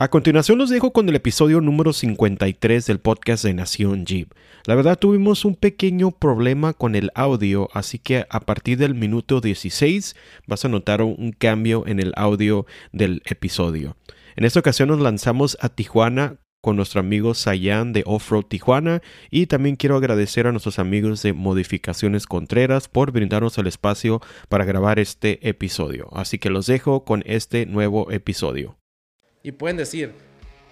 A continuación los dejo con el episodio número 53 del podcast de Nación Jeep. La verdad tuvimos un pequeño problema con el audio, así que a partir del minuto 16 vas a notar un cambio en el audio del episodio. En esta ocasión nos lanzamos a Tijuana con nuestro amigo Sayan de Offroad Tijuana y también quiero agradecer a nuestros amigos de Modificaciones Contreras por brindarnos el espacio para grabar este episodio. Así que los dejo con este nuevo episodio. Y pueden decir,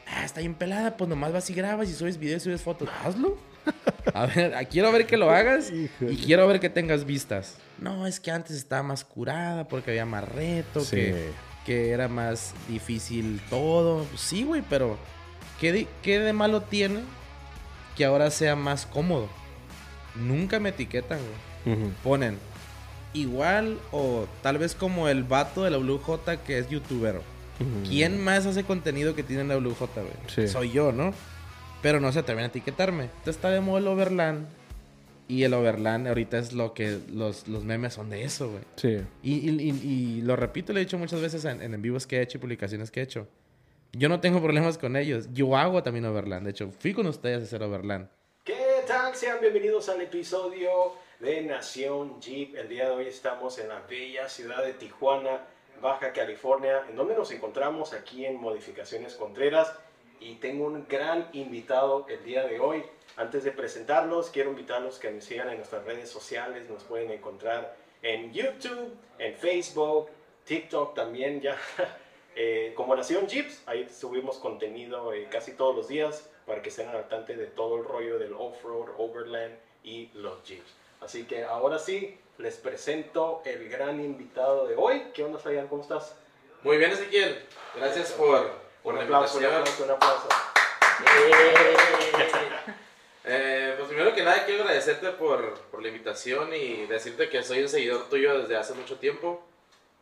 ah, está bien pelada, pues nomás vas y grabas y subes videos y subes fotos. Hazlo. A ver, quiero ver que lo hagas y quiero ver que tengas vistas. No, es que antes estaba más curada porque había más reto, que, que, era más difícil todo. Pues sí, güey, pero ¿qué de, ¿qué de malo tiene que ahora sea más cómodo? Nunca me etiquetan, güey. Ponen igual o tal vez como el vato de la WJ que es youtuber ¿Quién más hace contenido que tiene la WJ, güey? Soy yo, ¿no? Pero no se atreven a etiquetarme. Entonces está de moda el Overland. Y el Overland ahorita es lo que los, los memes son de eso, güey. Sí. Y, lo repito, lo he dicho muchas veces en, en vivos que he hecho y publicaciones que he hecho. Yo no tengo problemas con ellos. Yo hago también Overland. De hecho, fui con ustedes a hacer Overland. ¿Qué tal? Sean bienvenidos al episodio de Nación Jeep. El día de hoy estamos en la bella ciudad de Tijuana Baja California, en donde nos encontramos aquí en Modificaciones Contreras y tengo un gran invitado el día de hoy. Antes de presentarlos, quiero invitarlos que nos sigan en nuestras redes sociales, nos pueden encontrar en YouTube, en Facebook, TikTok también ya, eh, como Nación Jeeps, ahí subimos contenido eh, casi todos los días para que estén al tanto de todo el rollo del off-road, overland y los Jeeps. Así que ahora sí, les presento el gran invitado de hoy. ¿Qué onda, Sayan? ¿Cómo estás? Muy bien, Ezequiel. Gracias por, por un la aplauso, invitación. Un aplauso, eh, pues primero que nada quiero agradecerte por, por, la invitación y decirte que soy un seguidor tuyo desde hace mucho tiempo.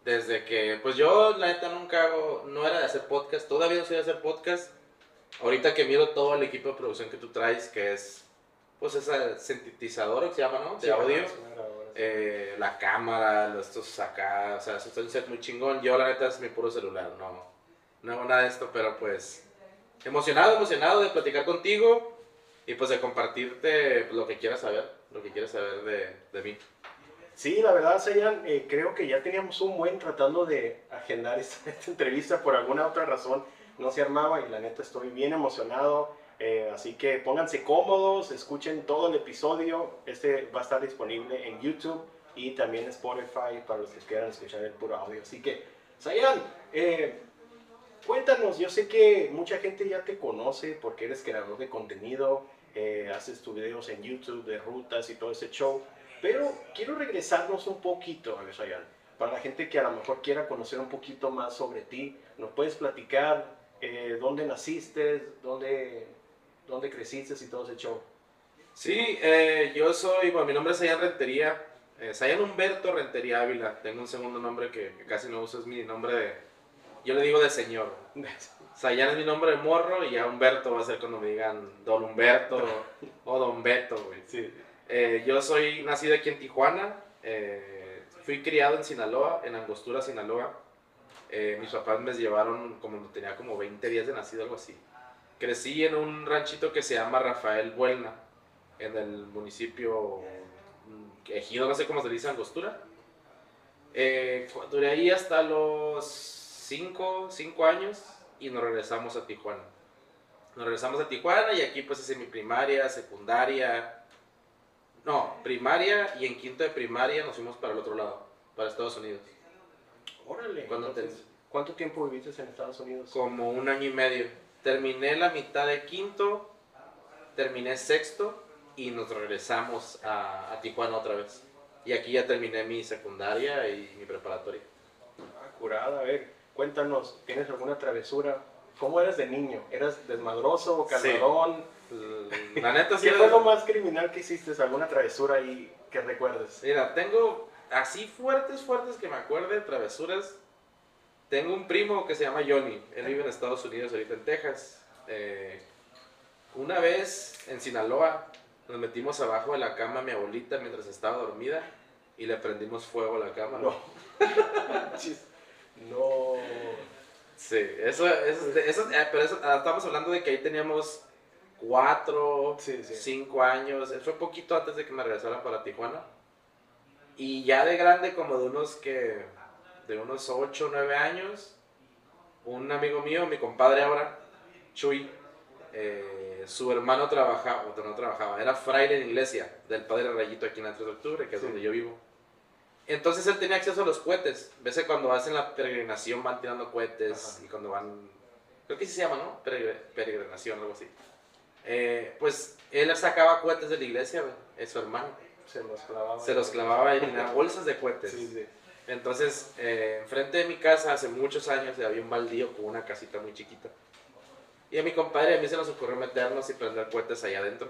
Desde que, pues yo la neta nunca hago, no era de hacer podcast, todavía no soy de hacer podcast. Ahorita que miro todo el equipo de producción que tú traes, que es, pues ese sintetizador que se llama, ¿no? De audio. Eh, la cámara, estos acá, o sea, es un set muy chingón. Yo la neta es mi puro celular, no, no hago nada de esto, pero pues emocionado, emocionado de platicar contigo y pues de compartirte lo que quieras saber, lo que quieras saber de, de mí. Sí, la verdad, Seyan, eh, creo que ya teníamos un buen tratando de agendar esta, esta, entrevista por alguna otra razón. No se armaba y la neta estoy bien emocionado. Eh, así que pónganse cómodos, escuchen todo el episodio. Este va a estar disponible en YouTube y también Spotify para los que quieran escuchar el puro audio. Así que, Sayan, eh, cuéntanos. Yo sé que mucha gente ya te conoce porque eres creador de contenido, eh, haces tus videos en YouTube de rutas y todo ese show. Pero quiero regresarnos un poquito, a Sayan, para la gente que a lo mejor quiera conocer un poquito más sobre ti. ¿Nos puedes platicar dónde naciste, dónde dónde creciste y todo ese show. Sí, eh, yo soy, bueno, mi nombre es Sayan Rentería, eh, Sayan Humberto Rentería Ávila, tengo un segundo nombre que, casi no uso, es mi nombre de, yo le digo de señor. Sayan es mi nombre de morro y ya Humberto va a ser cuando me digan Don Humberto o, Don Beto, güey. Sí. Eh, yo soy nacido aquí en Tijuana, eh, fui criado en Sinaloa, en Angostura, Sinaloa. mis papás me llevaron como tenía como 20 días de nacido, algo así crecí en un ranchito que se llama Rafael Buelna, en el municipio mm, Ejido, no sé cómo se dice, Angostura. Eh, duré ahí hasta los 5 años y nos regresamos a Tijuana. Nos regresamos a Tijuana y aquí pues hice mi primaria, secundaria. No, primaria y en quinto de primaria nos fuimos para el otro lado, para Estados Unidos. Órale. ¿Cuánto tiempo viviste en Estados Unidos? Como un año y medio. Terminé la mitad de quinto, terminé sexto y nos regresamos a, Tijuana otra vez. Y aquí ya terminé mi secundaria y mi preparatoria. Ah, curada, a ver, cuéntanos, ¿tienes alguna travesura? ¿Cómo eras de niño? ¿Eras desmadroso o calmadón? La neta sí. ¿Qué fue lo más criminal que hiciste? ¿Alguna travesura ahí que recuerdes? Mira, tengo así fuertes, fuertes que me acuerde, travesuras. Tengo un primo que se llama Johnny. Él vive en Estados Unidos, ahorita en Texas. Eh, una vez en Sinaloa nos metimos abajo de la cama a mi abuelita mientras estaba dormida y le prendimos fuego a la cama. No. no. Sí, eso, eso, eso eh, pero eso, ah, estamos hablando de que ahí teníamos cuatro, Sí, sí. cinco años. Eso fue poquito antes de que me regresara para Tijuana. Y ya de grande, como de unos que, de unos ocho, nueve años, un amigo mío, mi compadre ahora, Chuy, eh, su hermano trabajaba, o no trabajaba, era fraile en iglesia del Padre Rayito aquí en la 3 de octubre, que es Sí. donde yo vivo. Entonces él tenía acceso a los cohetes. Ves que cuando hacen la peregrinación van tirando cohetes Ajá. y cuando van, creo que sí se llama, ¿no? Peregr- peregrinación, algo así. Eh, pues él sacaba cohetes de la iglesia, es su hermano. Se los clavaba. Se los clavaba en las bolsas de cohetes. Sí, sí. Entonces, eh, enfrente de mi casa, hace muchos años, había un baldío con una casita muy chiquita. Y a mi compadre a mí se nos ocurrió meternos y prender cohetes allá adentro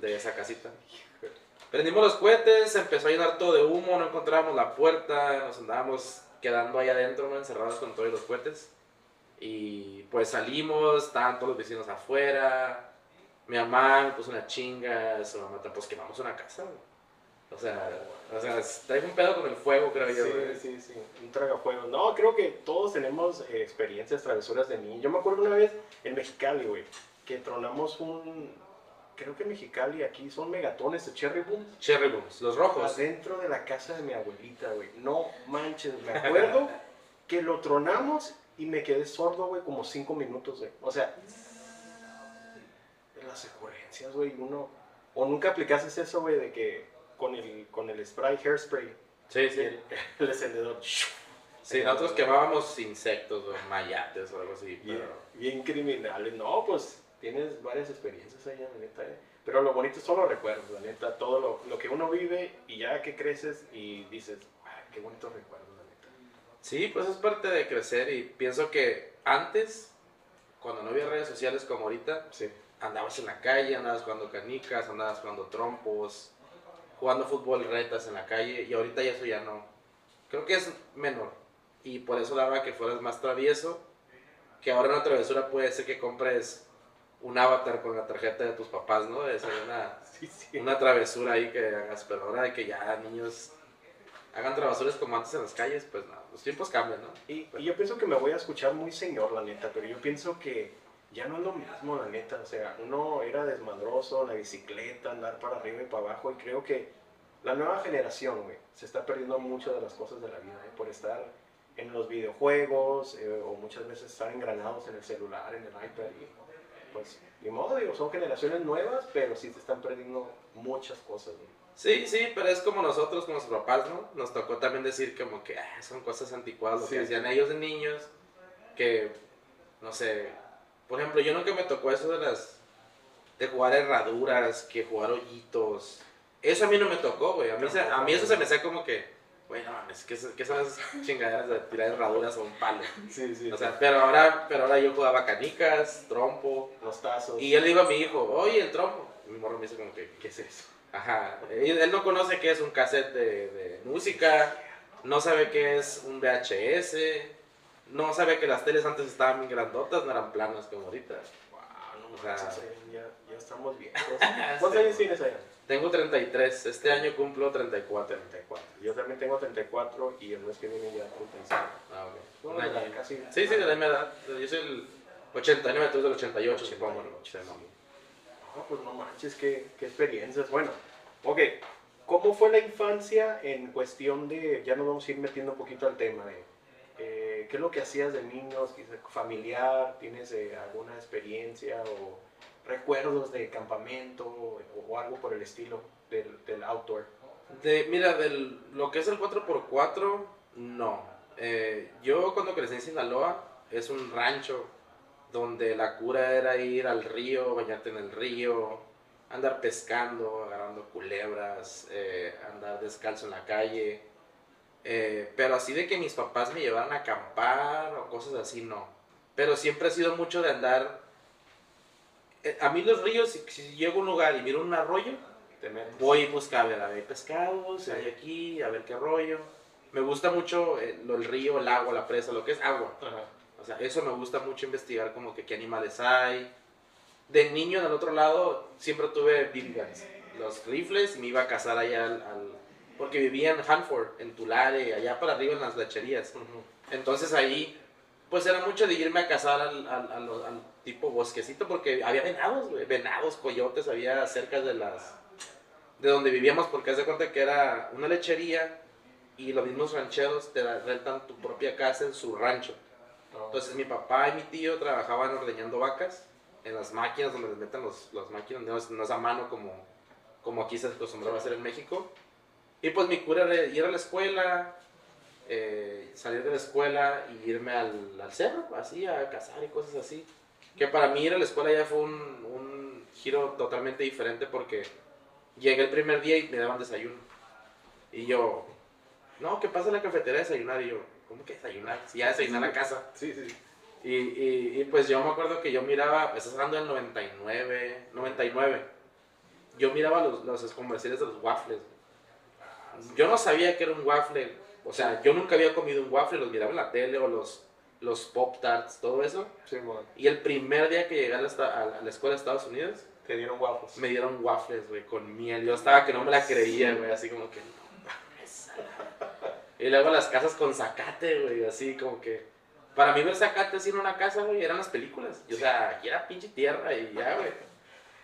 de esa casita. Prendimos los cohetes, empezó a llenar todo de humo, no encontrábamos la puerta, nos andábamos quedando ahí adentro, encerrados con todos los cohetes. Y pues salimos, estaban todos los vecinos afuera. Mi mamá me puso una chinga, su mamá, pues quemamos una casa. O sea, o sea, traigo un pedo con el fuego, creo yo. güey. Sí, sí, sí, un tragafuegos. No, creo que todos tenemos eh, experiencias, travesuras de niño. Yo me acuerdo una vez en Mexicali, güey, que tronamos un, creo que en Mexicali aquí son megatones de Cherry Boom. Cherry Booms, los rojos. Adentro de la casa de mi abuelita, güey. No manches, me acuerdo que lo tronamos y me quedé sordo, güey, como cinco minutos, güey. O sea, las ocurrencias, güey, uno... O nunca aplicaste eso, güey, de que con el, con el spray, hairspray, Sí, sí. el, el encendedor. Sí, nosotros quemábamos insectos o mayates o algo así. Bien, Pero... bien criminales. No, pues tienes varias experiencias ahí, la neta. eh. Pero lo bonito son los recuerdos, la neta. Todo lo, lo que uno vive y ya que creces y dices, "Ay, qué bonitos recuerdos, la neta. Sí, pues es parte de crecer y pienso que antes, cuando no había redes sociales como ahorita, Sí. andabas en la calle, andabas jugando canicas, andabas jugando trompos, jugando fútbol retas en la calle y ahorita ya eso ya no. Creo que es menor y por eso daba que fueras más travieso, que ahora una travesura puede ser que compres un avatar con la tarjeta de tus papás, ¿no? Es una, Sí, sí. una travesura ahí que hagas, pero ahora de que ya niños hagan travesuras como antes en las calles, pues no, los tiempos cambian, ¿no? Y, y yo pienso que me voy a escuchar muy señor, la neta, pero yo pienso que ya no es lo mismo, la neta. O sea, uno era desmadroso, la bicicleta, andar para arriba y para abajo, y creo que la nueva generación, güey, se está perdiendo mucho de las cosas de la vida, ¿eh? por estar en los videojuegos, eh, o muchas veces estar engranados en el celular, en el iPad, y pues, ni modo, digo, son generaciones nuevas, pero sí se están perdiendo muchas cosas, güey. Sí, sí, pero es como nosotros, como nuestros papás, ¿no? Nos tocó también decir como que ah, son cosas anticuadas, lo Sí. que hacían ellos de niños, que, no sé, por ejemplo, yo nunca me tocó eso de las, de jugar herraduras, que jugar hoyitos, eso a mí no me tocó, güey, a mí, se- a mí eso se me hacía como que, güey, no mames, ¿qué, son- qué son esas chingaderas de tirar herraduras a un palo? Sí, sí. O sea, pero ahora, pero ahora yo jugaba canicas, trompo, los tazos. y yo le digo a mi hijo, oye, el trompo, y mi morro me dice como que, ¿Qué es eso? Ajá, él, él no conoce qué es un cassette de, de música, no sabe qué es un VHS, no sabe que las teles antes estaban bien grandotas, no eran planas como ahorita. Wow, no O sea- manches, ya, ya estamos viejos. ¿Cuántos años tienes allá? Tengo 33, este año cumplo 34. 34. Yo también tengo 34 y el mes que viene ya 35. Ah, ok. Un año. casi. Sí, sí, de la misma edad. Yo soy el 89, tú eres del 88, supongo. No, pues no manches, qué, qué experiencias. Bueno, ok. ¿Cómo fue la infancia en cuestión de, ya nos vamos a ir metiendo un poquito al tema de, eh, ¿qué es lo que hacías de niños, familiar? ¿Tienes eh, alguna experiencia o recuerdos de campamento o, o algo por el estilo del, del outdoor? De, mira, del, lo que es el 4x4, no. Eh, yo cuando crecí en Sinaloa, es un rancho donde la cura era ir al río, bañarte en el río, andar pescando, agarrando culebras, eh, andar descalzo en la calle. Eh, pero así de que mis papás me llevaran a acampar o cosas así, no. Pero siempre ha sido mucho de andar... eh, a mí los ríos, si, si llego a un lugar y miro un arroyo, voy y busco a ver, a ver pescados, Sí. hay aquí, a ver qué rollo. Me gusta mucho eh, el río, el agua, la presa, lo que es agua. Ajá. O sea, eso me gusta mucho investigar como que qué animales hay. De niño, en el otro lado, siempre tuve BB guns, los rifles, y me iba a cazar allá al, al- Porque vivía en Hanford, en Tulare, allá para arriba en las lecherías. Ujú. Entonces ahí pues era mucho de irme a cazar al, al, al- al tipo bosquecito porque había venados, güey, venados, coyotes, había cerca de las de donde vivíamos porque haz de cuenta que era una lechería y los mismos rancheros te rentan tu propia casa en su rancho. Entonces mi papá y mi tío trabajaban ordeñando vacas en las máquinas donde les meten los, las máquinas, no es, no es a mano como, como aquí se acostumbraba a hacer en México. Y pues mi cura era ir a la escuela, eh, salir de la escuela y irme al, al cerro, así, a cazar y cosas así. Que para mí ir a la escuela ya fue un, un giro totalmente diferente porque llegué el primer día y me daban desayuno. Y yo, no, ¿qué pasa en la cafetería a desayunar? Y yo, ¿cómo que desayunar? Si ya desayuné en la casa. Sí, sí. Y, y, y, pues yo me acuerdo que yo miraba, estás hablando del 99, 99. Yo miraba los, los comerciales de los waffles. Yo no sabía que era un waffle. O sea, yo nunca había comido un waffle, los miraba en la tele o los, los Pop Tarts, todo eso. Sí. Y el primer día que llegué a la, a la escuela de Estados Unidos, Te dieron guapos. me dieron waffles, güey, con miel. Yo estaba que no me la creía, güey, así como que no mames. Y luego las casas con zacate, güey, así como que. Para mí ver zacate así en una casa, güey, eran las películas. Y, o sea, aquí era pinche tierra y ya, güey.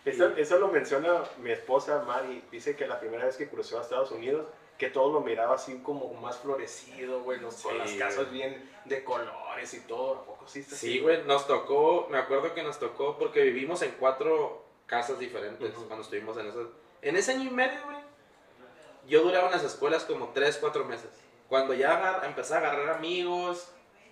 Eso, eso lo menciona mi esposa Mari. Dice que la primera vez que cruzó a Estados Unidos, que todo lo miraba así como más florecido, güey, los- con Sí, las casas güey. bien de colores y todo. ¿A poco sí está Sí, así? güey, nos tocó, me acuerdo que nos tocó porque vivimos en cuatro casas diferentes Ujú. cuando estuvimos en esas. En ese año y medio, güey, yo duraba en las escuelas como tres, cuatro meses. Cuando ya agar- empecé a agarrar amigos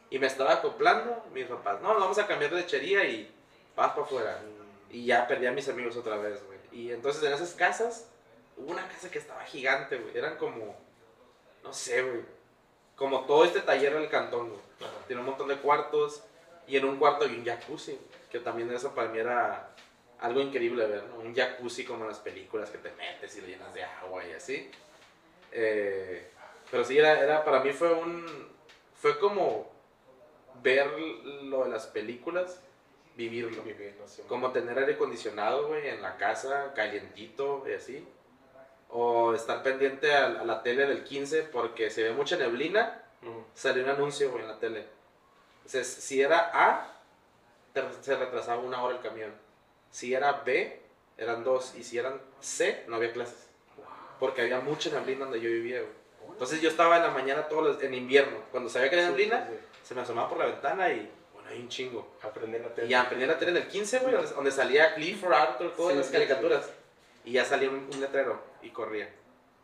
y me estaba acoplando, mis papás, no, nos vamos a cambiar de lechería y vas para afuera. Y ya perdí a mis amigos otra vez, güey. Y entonces en esas casas, hubo una casa que estaba gigante, güey. Eran como, no sé, güey. Como todo este taller del cantón, güey. Tiene un montón de cuartos y en un cuarto hay un jacuzzi, que también eso para mí era algo increíble ver, ¿no? Un jacuzzi como en las películas que te metes y lo llenas de agua y así. Eh, pero sí, era, era, para mí fue un, fue como ver lo de las películas, vivirlo. Así. Como tener aire acondicionado, güey, en la casa, calientito y así. O estar pendiente a, a la tele del 15 porque se ve mucha neblina Ujú. salió un anuncio, güey, en la tele. Entonces, si era A, se retrasaba una hora el camión. Si era B, eran dos. Y si eran C, no había clases. Porque había mucha neblina donde yo vivía, güey. Entonces yo estaba en la mañana todos los, en invierno. Cuando sabía que había neblina, Sí, sí, se me asomaba por la ventana y, bueno, hay un chingo. sí. Aprender a Y aprendí la tele del 15, güey, donde, donde salía Clifford, Arthur, todas Sí, las sí, caricaturas. Y ya salía un, un letrero y corría.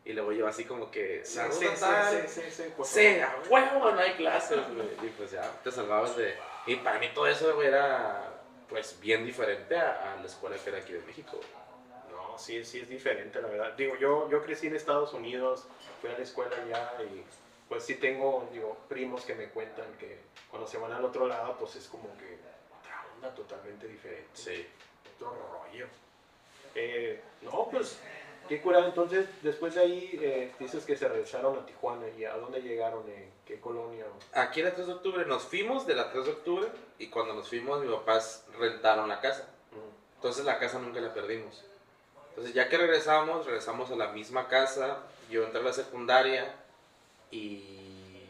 Y luego yo así como que... Sí, "La sí, tal". sí, sí, sí, favor. a huevo, no hay clases, güey. Y pues ya te salvabas de. Y para mí todo eso, güey, era pues bien diferente a, a la escuela que era aquí de México. No, sí, sí es diferente, la verdad. Digo, yo, yo crecí en Estados Unidos, fui a la escuela allá y pues sí tengo, digo, primos que me cuentan que cuando se van al otro lado, pues es como que otra onda totalmente diferente. Sí. Otro rollo. Eh, no, pues, qué curado. Entonces, después de ahí, eh, dices que se regresaron a Tijuana y a dónde llegaron, en qué colonia. Aquí en la 3 de octubre nos fuimos de la 3 de octubre y cuando nos fuimos mis papás rentaron la casa. Mm, Entonces la casa nunca la perdimos. Entonces ya que regresamos, regresamos a la misma casa. Yo entré a la secundaria y,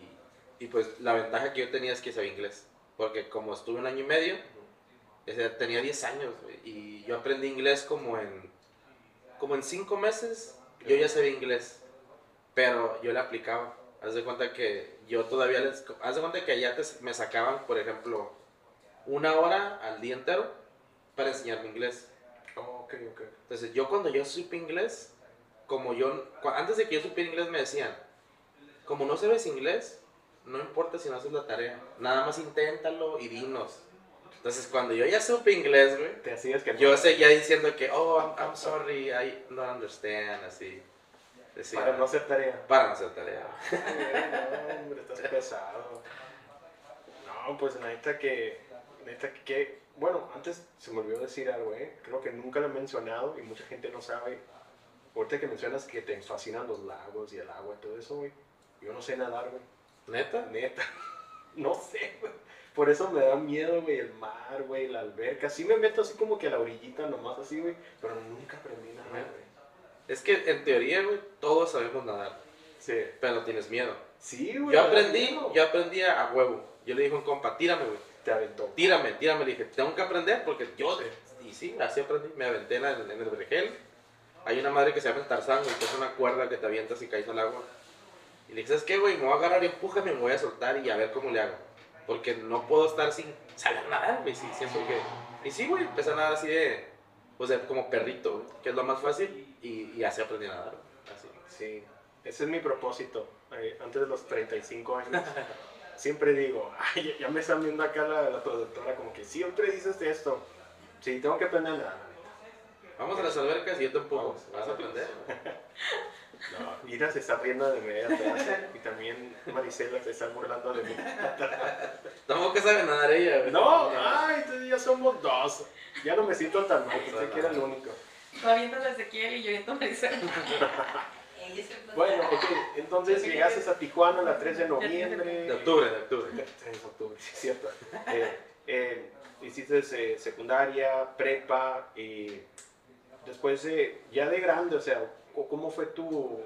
y pues la ventaja que yo tenía es que sabía inglés. Porque como estuve un año y medio, tenía 10 años güey, y yo aprendí inglés como en como en 5 meses. Yo ya sabía inglés, pero yo le aplicaba. Haz de cuenta que yo todavía les... Haz de cuenta que allá te- me sacaban, por ejemplo, una hora al día entero para enseñarme inglés. Oh, ok, ok. Entonces, yo cuando yo supe inglés, como yo, antes de que yo supiera inglés me decían, como no sabes inglés, no importa si no haces la tarea, nada más inténtalo y dinos. Entonces, cuando yo ya supe inglés, güey, Te hacías que yo seguía diciendo que, oh, I'm, I'm sorry, I don't understand, así. Decía, Para no hacer tarea. para no hacer tarea. no, hombre, estás pesado. No, pues neta que, neta que, que- bueno, antes se me olvidó decir algo, ¿eh? Creo que nunca lo he mencionado y mucha gente no sabe. Ahorita que mencionas que te fascinan los lagos y el agua y todo eso, güey. Yo no sé nadar, güey. ¿Neta? Neta. No sé, güey. Por eso me da miedo, güey, el mar, güey, la alberca. Sí me meto así como que a la orillita nomás así, güey. Pero nunca aprendí nada, güey. Es que en teoría, güey, todos sabemos nadar, Sí. pero tienes miedo. Sí, güey. Yo aprendí, yo aprendí a huevo. Yo le dije a un compa, tírame, güey. Te aventó. Tírame, tírame. Le dije, tengo que aprender porque yo... Y sí, así aprendí. Me aventé en, el- en el vergel. Hay una madre que se llama el tarzán, güey, que es una cuerda que te avientas y caes al agua. Y le dije, ¿sabes qué, güey? Me voy a agarrar y empújame, me voy a soltar y a ver cómo le hago. Porque no puedo estar sin saber nadar, güey. Sí, que... Y sí, güey, empecé a nadar así de... Pues de como perrito, güey, que es lo más fácil. Y, y así aprendí a nadar, güey, Así. Sí, ese es mi propósito. eh, antes de los 35 años, siempre digo, ay, ya- me están viendo acá la, la productora, como que siempre dices esto. Sí, tengo que aprender a nadar. Vamos a las albercas y yo te empujo. Vamos. Vas a aprender. No, Ira se está riendo de mí atrás, y también Marisela se está burlando de mí. Tampoco sabe nadar ella. No, ay, entonces ya somos dos. Ya no me siento tan mal, pensé que era el único. Tú avientas a Ezequiel y yo aviento a Maricela. Bueno, ok, entonces llegaste a Tijuana el 3 de noviembre. De octubre, de octubre. 3 de octubre, sí, es cierto. Eh, eh, hiciste eh, secundaria, prepa, y después de, ya de grande, o sea, ¿cómo fue tu,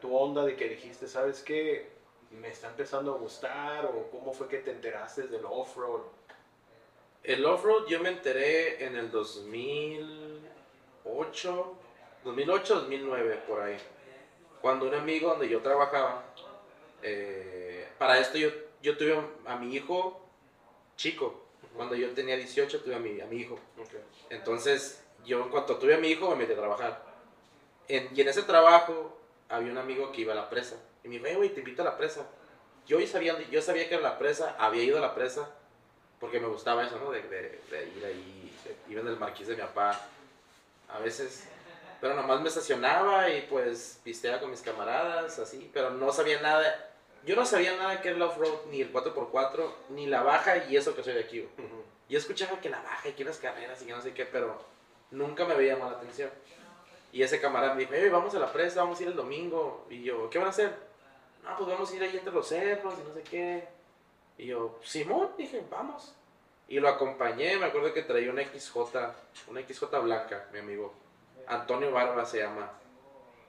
tu onda de que dijiste, sabes qué, me está empezando a gustar? ¿O cómo fue que te enteraste del off-road? El off-road yo me enteré en el 2008, 2008, 2009, por ahí. Cuando un amigo donde yo trabajaba, eh, para esto yo, yo tuve a mi hijo chico. Cuando yo tenía 18 tuve a mi, a mi hijo. Entonces, yo en cuanto tuve a mi hijo me metí a trabajar. En- y en ese trabajo había un amigo que iba a la presa. Y me dijo, "Eh, güey, te invito a la presa. Yo sabía, yo sabía que era la presa, había ido a la presa, porque me gustaba eso, ¿no? De, de- de ir ahí, iba en el marquís de mi papá, a veces. Pero nomás me estacionaba y pues pisteaba con mis camaradas, así, pero no sabía nada. Yo no sabía nada que era el off-road, ni el 4x4, ni la baja, y eso que soy de aquí. Yo escuchaba que la baja y que unas carreras y que no sé qué, pero nunca me veía llamado la atención. Y ese camarada me dijo, "Ey, vamos a la presa, vamos a ir el domingo. Y yo, ¿qué van a hacer? No, pues vamos a ir ahí entre los cerros y no sé qué. Y yo, Simón, dije, vamos. Y lo acompañé, me acuerdo que traía una XJ, una XJ blanca, mi amigo. Antonio Barba se llama.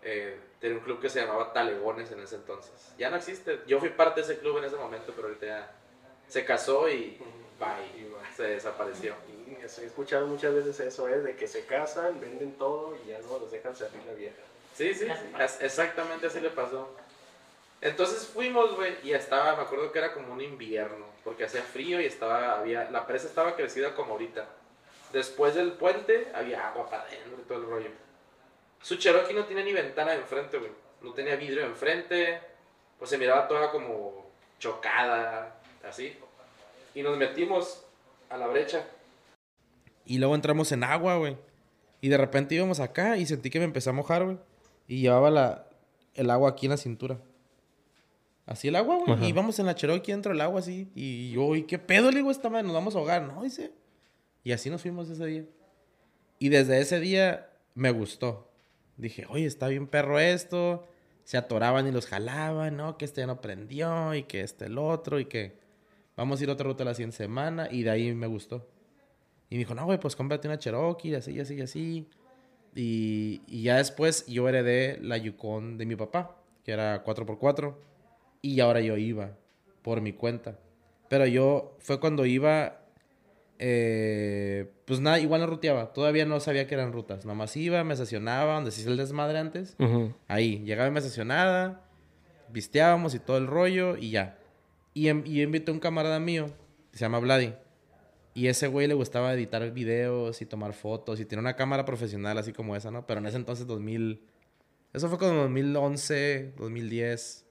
Eh, tenía un club que se llamaba Talegones en ese entonces. Ya no existe. Yo fui parte de ese club en ese momento, pero ahorita ya se casó Y bye. se desapareció. He escuchado muchas veces eso, ¿eh? De que se casan, venden todo y ya no los dejan salir la vieja. Sí, sí, exactamente así le pasó. Entonces fuimos, güey, y estaba, me acuerdo que era como un invierno, porque hacía frío y estaba, había, la presa estaba crecida como ahorita. Después del puente había agua para adentro y todo el rollo. Su Cherokee no tenía ni ventana de enfrente, güey. No tenía vidrio de enfrente, pues se miraba toda como chocada, así. Y nos metimos a la brecha. Y luego entramos en agua, güey. Y de repente íbamos acá y sentí que me empecé a mojar, güey. Y llevaba la, el agua aquí en la cintura. Así el agua, güey. Y íbamos en la Cherokee dentro del agua así. Y yo, ¿y qué pedo? Le digo, esta madre, nos vamos a ahogar. No, dice. Y así nos fuimos ese día. Y desde ese día me gustó. Dije, oye, está bien perro esto. Se atoraban y los jalaban, ¿no? Que este ya no prendió y que este el otro y que vamos a ir a otra ruta la siguiente semana. Y de ahí me gustó. Y me dijo, no, güey, pues cómprate una Cherokee, así, así, así. Y, y ya después yo heredé la Yukon de mi papá, que era 4x4. Y ahora yo iba por mi cuenta. Pero yo, fue cuando iba, eh, pues nada, igual no ruteaba. Todavía no sabía que eran rutas. Nomás iba, me estacionaba, donde se hizo el desmadre antes. Ujú. Ahí, llegaba y me estacionaba, visteábamos y todo el rollo y ya. Y, em- y invité a un camarada mío, que se llama Vladi. Y ese güey le gustaba editar videos y tomar fotos y tiene una cámara profesional así como esa, ¿no? Pero en ese entonces 2000... Eso fue como 2011, 2010.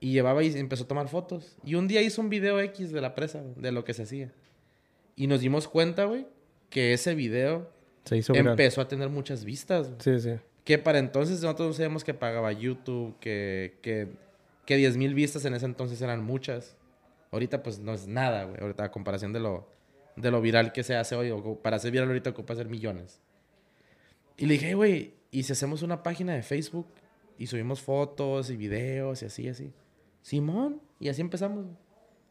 Y llevaba y empezó a tomar fotos. Y un día hizo un video X de la presa, güey, de lo que se hacía. Y nos dimos cuenta, güey, que ese video Se hizo empezó a tener muchas vistas. güey. Sí, sí. Que para entonces nosotros no sabíamos que pagaba YouTube, que, que, que 10 mil vistas en ese entonces eran muchas. Ahorita pues no es nada, güey. Ahorita a comparación de lo, de lo viral que se hace hoy, o para ser viral ahorita ocupa hacer millones. Y le dije, "Hey, güey, ¿y si hacemos una página de Facebook y subimos fotos y videos y así, así? Simón, y así empezamos.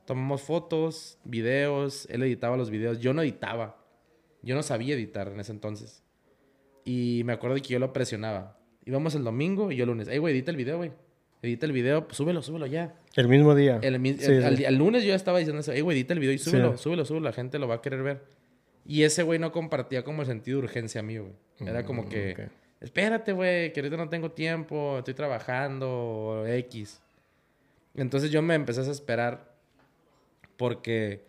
Tomamos fotos, videos, él editaba los videos, yo no editaba. Yo no sabía editar en ese entonces. Y me acuerdo que yo lo presionaba. Íbamos el domingo y yo el lunes, hey, güey, edita el video, güey. Edita el video, pues súbelo, súbelo ya. El mismo día. El, Sí, el- sí. al, al lunes yo ya estaba diciendo eso, ey, güey, edita el video y Sí. súbelo, súbelo, súbelo, la gente lo va a querer ver. Y ese güey no compartía como el sentido de urgencia mío, güey. Era como Mm, que, espérate, güey, que ahorita no tengo tiempo, estoy trabajando, X. Entonces yo me empecé a desesperar porque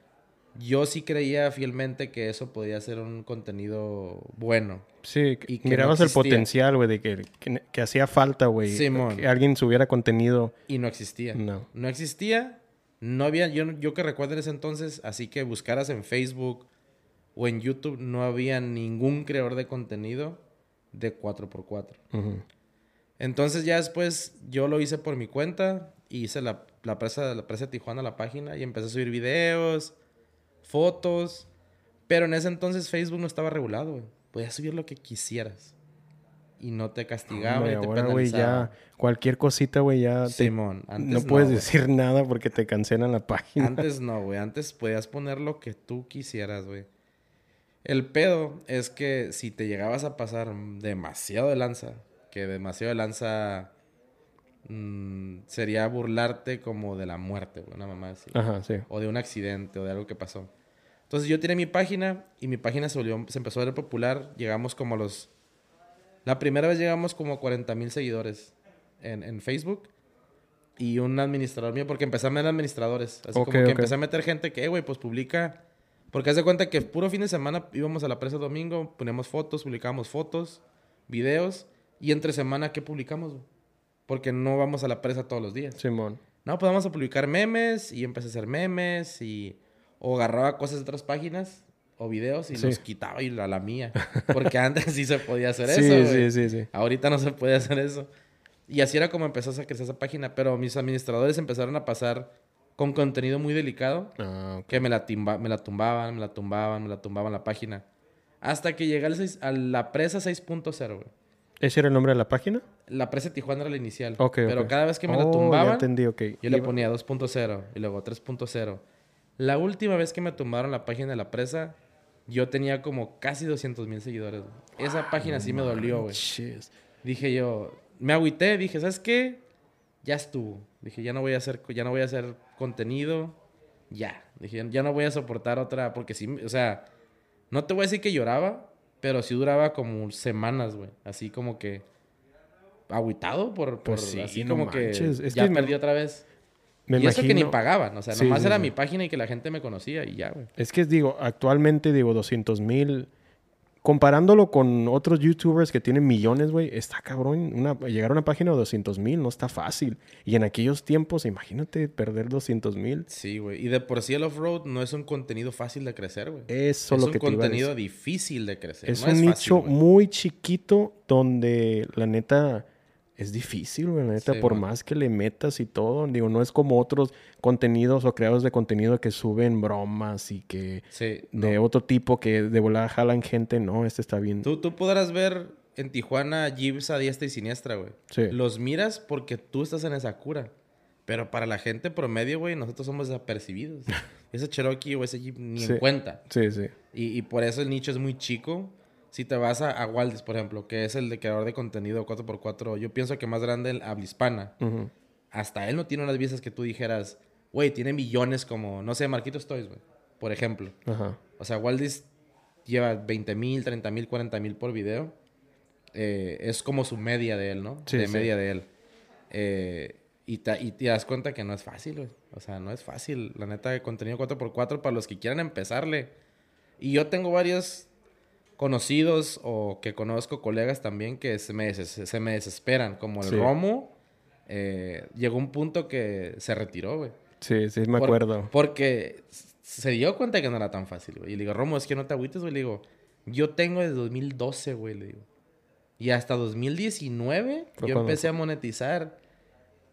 yo sí creía fielmente que eso podía ser un contenido bueno. Sí, y que mirabas no el potencial, güey, de que, que, que hacía falta, güey. Simón. Que alguien subiera contenido. Y no existía. No. No existía. No había, yo, yo que recuerdo en ese entonces, así que buscaras en Facebook o en YouTube, no había ningún creador de contenido de 4x4. Ujú. Entonces ya después yo lo hice por mi cuenta, hice la, la presa, la presa de Tijuana, la página, y empecé a subir videos, fotos. Pero en ese entonces Facebook no estaba regulado, güey. Podías subir lo que quisieras. Y no te castigaba Hombre, ni te ahora, güey, penalizaba. ya cualquier cosita, güey, ya te- Simón, antes no puedes güey. decir nada porque te cancelan la página. Antes no, güey. Antes podías poner lo que tú quisieras, güey. El pedo es que si te llegabas a pasar demasiado de lanza, que demasiado de lanza mm, sería burlarte como de la muerte, güey, una mamá así. Ajá, sí. O de un accidente o de algo que pasó. Entonces yo tiré mi página y mi página se, volvió, se empezó a ver popular. Llegamos como a los... La primera vez llegamos como a 40 mil seguidores en, en Facebook. Y un administrador mío, porque empecé a meter administradores. Así como que ok. empecé a meter gente que, "Eh, güey, pues publica. Porque haz de cuenta que puro fin de semana íbamos a la presa domingo, poníamos fotos, publicábamos fotos, videos. Y entre semana, ¿qué publicamos? Porque no vamos a la presa todos los días. Simón. No, pues vamos a publicar memes y empecé a hacer memes y... O agarraba cosas de otras páginas o videos y Sí. los quitaba y a la mía. Porque antes sí se podía hacer Sí, eso, sí, sí, sí. Ahorita no se puede hacer eso. Y así era como empezó a crecer esa página. Pero mis administradores empezaron a pasar con contenido muy delicado. Ah. Que me la, timba- me la tumbaban, me la tumbaban, me la tumbaban la página. Hasta que llegué al seis- a la presa 6.0, güey. ¿Ese era el nombre de la página? La presa Tijuana era la inicial. Ok, pero cada vez que me Oh, la ya tumbaban... entendí. Yo le ponía 2.0 y luego 3.0. La última vez que me tumbaron la página de la presa, yo tenía como casi 200 mil seguidores. güey. Esa página sí me dolió, güey. Dije yo, me agüité, dije, ¿sabes qué? Ya estuvo. Dije, ya no voy a hacer, ya no voy a hacer contenido. Ya. Dije, ya no voy a soportar otra, porque sí, o sea, no te voy a decir que lloraba, pero sí duraba como semanas, güey. Así como que agüitado por, por Pues sí, así no como que. Es ya que me- perdí otra vez. Me y eso que ni pagaban, o sea, Sí, nomás sí, era sí. mi página y que la gente me conocía y ya, güey. Es que digo, actualmente digo 200 mil. Comparándolo con otros youtubers que tienen millones, güey, está cabrón. Una, llegar a una página de 200 mil no está fácil. Y en aquellos tiempos, imagínate perder 200 mil. Sí, güey. Y de por sí el off-road no es un contenido fácil de crecer, güey. Eso es lo un que iba a contenido difícil de crecer. Es no un es nicho fácil, muy chiquito donde la neta es difícil, güey. La neta, Sí, por man. más que le metas y todo. Digo, no es como otros contenidos o creadores de contenido que suben bromas y que Sí. de no. otro tipo que de volada jalan gente. No, este está bien. Tú, tú podrás ver en Tijuana jeeps a diestra y siniestra, güey. Sí. Los miras porque tú estás en esa cura. Pero para la gente promedio, güey, nosotros somos desapercibidos. ese Cherokee o ese jeep ni en cuenta. Sí, sí. Y, y por eso el nicho es muy chico. Si te vas a, a Waldis, por ejemplo, que es el de creador de contenido 4x4, yo pienso que más grande el habla hispana. Hasta él no tiene unas vistas que tú dijeras, güey, tiene millones como, no sé, Marquitos Toys, güey, por ejemplo. Ajá. O sea, Waldis lleva 20 mil, 30 mil, 40 mil por video. Eh, es como su media de él, ¿no? Sí, de sí. media de él. Eh, y, te, y te das cuenta que no es fácil, güey. O sea, no es fácil. La neta, de contenido 4x4 para los que quieran empezarle. Y yo tengo varios conocidos o que conozco colegas también que se me, des- se me desesperan. Como el Sí. Romo, eh, llegó un punto que se retiró, güey. Sí, sí, me Por- acuerdo. Porque se dio cuenta que no era tan fácil, güey. Y le digo, Romo, es que no te agüites, güey. Le digo, yo tengo desde 2012, güey, le digo. Y hasta 2019 Fue yo cuando- empecé a monetizar.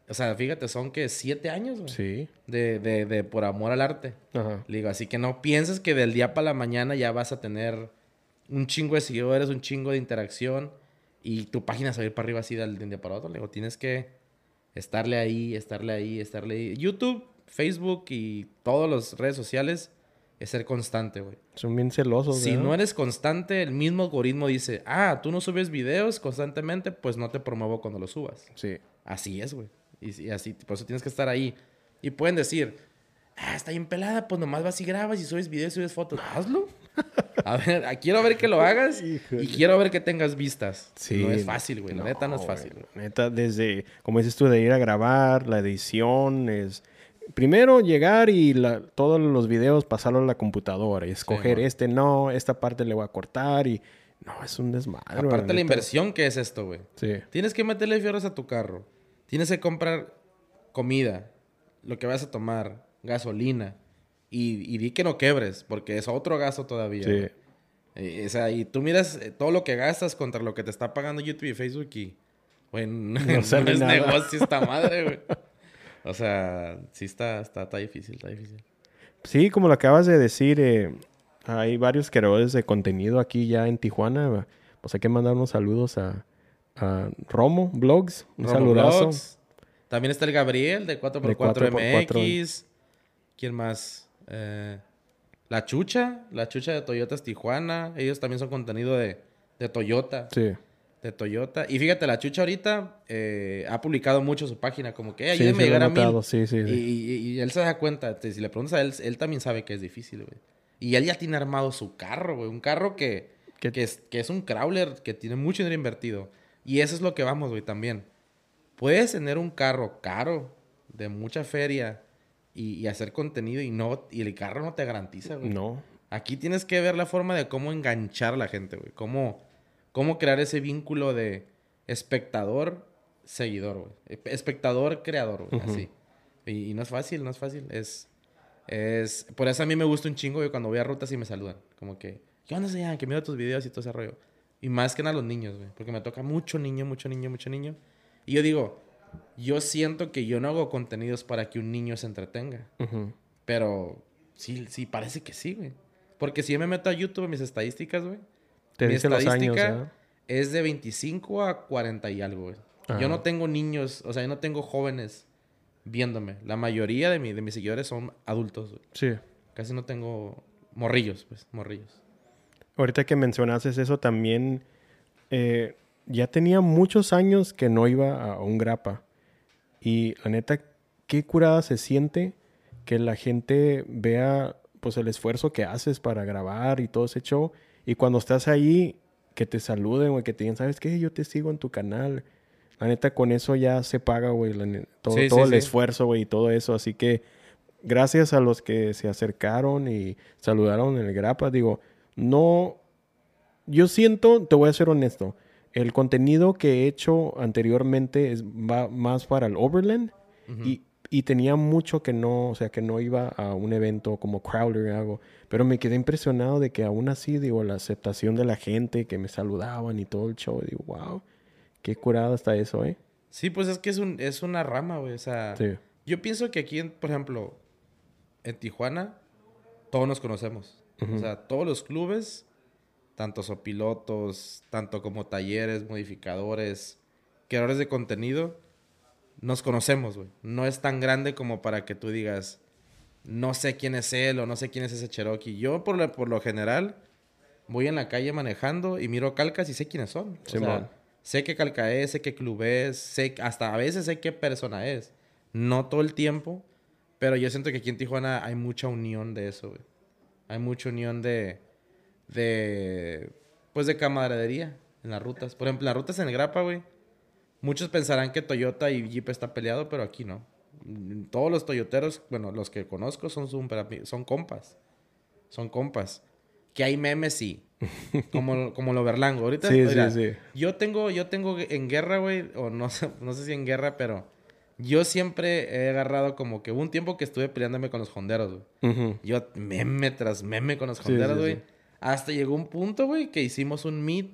O sea, fíjate, son que siete años, güey. Sí. De, de, de por amor al arte. Ajá. Le digo, así que no pienses que del día para la mañana ya vas a tener un chingo de seguidores, un chingo de interacción y tu página se va a ir para arriba así del de un día para otro. Le digo, tienes que estarle ahí, estarle ahí, estarle ahí. YouTube, Facebook y todas las redes sociales es ser constante, güey. Son bien celosos, Si ¿verdad? no eres constante, el mismo algoritmo dice, ah, tú no subes videos constantemente, pues no te promuevo cuando los subas. Sí. Así es, güey. Y, y así, por eso tienes que estar ahí. Y pueden decir, ah, está bien pelada, pues nomás vas y grabas y subes videos y subes fotos. Hazlo. A ver, quiero ver que lo hagas Híjole. y quiero ver que tengas vistas. Sí. No es fácil, güey. La neta no es güey, fácil. la Neta, desde, como dices tú, de ir a grabar, la edición, es... Primero llegar y la- todos los videos pasarlo a la computadora y escoger este no, esta parte le voy a cortar y... No, es un desmadre. güey, Aparte la neta. inversión que es esto, güey. Sí. Tienes que meterle fierros a tu carro. Tienes que comprar comida, lo que vas a tomar, gasolina. Y, y di que no quebres, porque es otro gasto todavía. Sí. Eh, o sea, y tú miras eh, todo lo que gastas contra lo que te está pagando YouTube y Facebook y... Güey, no, no es negocio esta madre, güey. O sea, sí está, está, está difícil, está difícil. Sí, como lo acabas de decir, eh, hay varios creadores de contenido aquí ya en Tijuana. Pues hay que mandar unos saludos a, a Romo Blogs. Un saludazo. Roblox. También está el Gabriel de 4x4, 4x4. MX. ¿Quién más? Eh, la Chucha. La Chucha de Toyotas Tijuana. Ellos también son contenido de, de Toyota. Sí. De Toyota. Y fíjate, la Chucha ahorita eh, ha publicado mucho su página. Como que, "Eh, Sí, a llegar a mil. notado, sí, sí, Y, sí. y- y él se da cuenta. Entonces, si le preguntas a él, él también sabe que es difícil, güey. Y él ya tiene armado su carro, güey. Un carro Que- que, es, que es un crawler que tiene mucho dinero invertido. Y eso es lo que vamos, güey, también. Puedes tener un carro caro, de mucha feria, y, y hacer contenido y no y el carro no te garantiza, güey. No. Aquí tienes que ver la forma de cómo enganchar a la gente, güey. Cómo, cómo crear ese vínculo de espectador-seguidor, güey. Espe- Espectador-creador, güey. Ujú. Así. Y, y no es fácil, no es fácil. Es, es... Por eso a mí me gusta un chingo, güey, cuando voy a rutas y me saludan. Como que, ¿qué onda, señor? Que miro tus videos y todo ese rollo. Y más que nada los niños, güey. Porque me toca mucho niño, mucho niño, mucho niño. Y yo digo, yo siento que yo no hago contenidos para que un niño se entretenga. Pero sí, sí, parece que sí, güey. Porque si yo me meto a YouTube, mis estadísticas, güey. Te mi dice los años, estadística ¿verdad? es de 25 a 40 y algo, güey. Yo no tengo niños, o sea, yo no tengo jóvenes viéndome. La mayoría de, mi- de mis seguidores son adultos, güey. Sí. Casi no tengo morrillos, pues, morrillos. Ahorita que mencionaste eso también, eh, ya tenía muchos años que no iba a un grapa. Y la neta, qué curada se siente que la gente vea pues el esfuerzo que haces para grabar y todo ese show. Y cuando estás ahí, que te saluden, güey, que te digan, ¿sabes qué? Yo te sigo en tu canal. La neta, con eso ya se paga, güey, todo, Sí, todo sí, el sí. esfuerzo, güey, y todo eso. Así que gracias a los que se acercaron y saludaron en el grapa. Digo, no, yo siento, te voy a ser honesto, el contenido que he hecho anteriormente es, va más para el Overland y, y tenía mucho que no, o sea, que no iba a un evento como Crowder o algo, pero me quedé impresionado de que aún así, digo, la aceptación de la gente, que me saludaban y todo el show, digo, wow, qué curado está eso, ¿eh? Sí, pues es que es, un, es una rama, güey. O sea, Sí, yo pienso que aquí, por ejemplo, en Tijuana, todos nos conocemos. O sea, todos los clubes, tanto pilotos, tanto como talleres, modificadores, creadores de contenido, nos conocemos, güey. No es tan grande como para que tú digas, no sé quién es él o no sé quién es ese Cherokee. Yo, por lo, por lo general, voy en la calle manejando y miro calcas y sé quiénes son. O sea, Simón. sé qué calca es, sé qué club es, sé, hasta a veces sé qué persona es. No todo el tiempo, pero yo siento que aquí en Tijuana hay mucha unión de eso, güey. Hay mucha unión de, de, pues de camaradería en las rutas. Por ejemplo, en las rutas en el Grapa, güey. Muchos pensarán que Toyota y Jeep está peleado, pero aquí no. Todos los toyoteros, bueno, los que conozco son super son compas. Son compas. Que hay memes, sí. Como, como lo Berlango. Ahorita, Sí, sí, mira, sí. Yo tengo, yo tengo en guerra, güey, o no sé, no sé si en guerra, pero yo siempre he agarrado como que hubo un tiempo que estuve peleándome con los honderos, güey. Yo meme tras meme con los honderos, sí, güey. sí. Hasta llegó un punto, güey, que hicimos un meet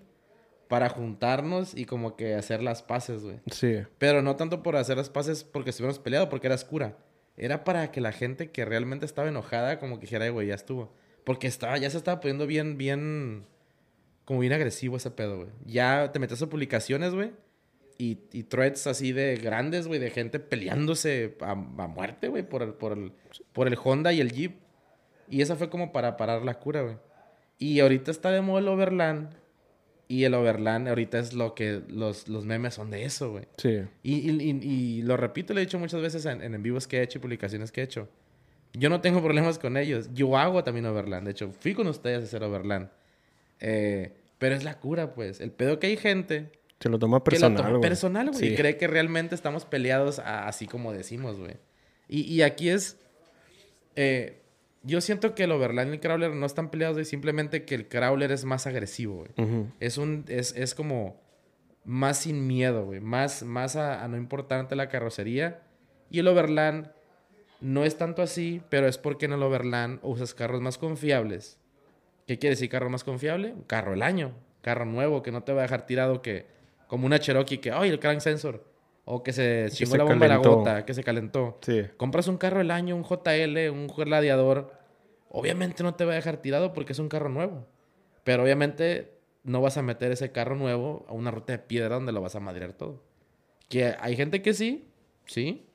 para juntarnos y como que hacer las paces, güey. Sí, Pero no tanto por hacer las paces porque estuviéramos peleados, porque era oscura. Era para que la gente que realmente estaba enojada, como que dijera, "Ay, güey, ya estuvo. Porque estaba, ya se estaba poniendo bien, bien, como bien agresivo ese pedo, güey. Ya te metes a publicaciones, güey. Y, y threads así de grandes, güey, de gente peleándose a, a muerte, güey, por el, por, el, por el Honda y el Jeep. Y esa fue como para parar la cura, güey. Y ahorita está de moda el Overland. Y el Overland ahorita es lo que los, los memes son de eso, güey. Sí. Y, y- y- y lo repito, lo he dicho muchas veces en, en vivos que he hecho y publicaciones que he hecho. Yo no tengo problemas con ellos. Yo hago también Overland. De hecho, fui con ustedes a hacer Overland. Eh, pero es la cura, pues. El pedo que hay gente Se lo toma que personal, lo toma güey. personal, güey. Sí. Y cree que realmente estamos peleados a- así como decimos, güey. Y, y aquí es... eh, yo siento que el Overland y el Crawler no están peleados, güey. Simplemente que el Crawler es más agresivo, güey. Es un... Es, es como... Más sin miedo, güey. Más, más a, a no importarte la carrocería. Y el Overland no es tanto así, pero es porque en el Overland usas carros más confiables. ¿Qué quiere decir carro más confiable? Un carro el año. Carro nuevo que no te va a dejar tirado que... Como una Cherokee que... ¡Ay, el crank sensor! O que se chingó la bomba de la gota, que se calentó. Sí. Compras un carro el año, un JL, un gladiador. Obviamente no te va a dejar tirado porque es un carro nuevo. Pero obviamente no vas a meter ese carro nuevo a una ruta de piedra donde lo vas a madrear todo. Que hay gente que sí, sí.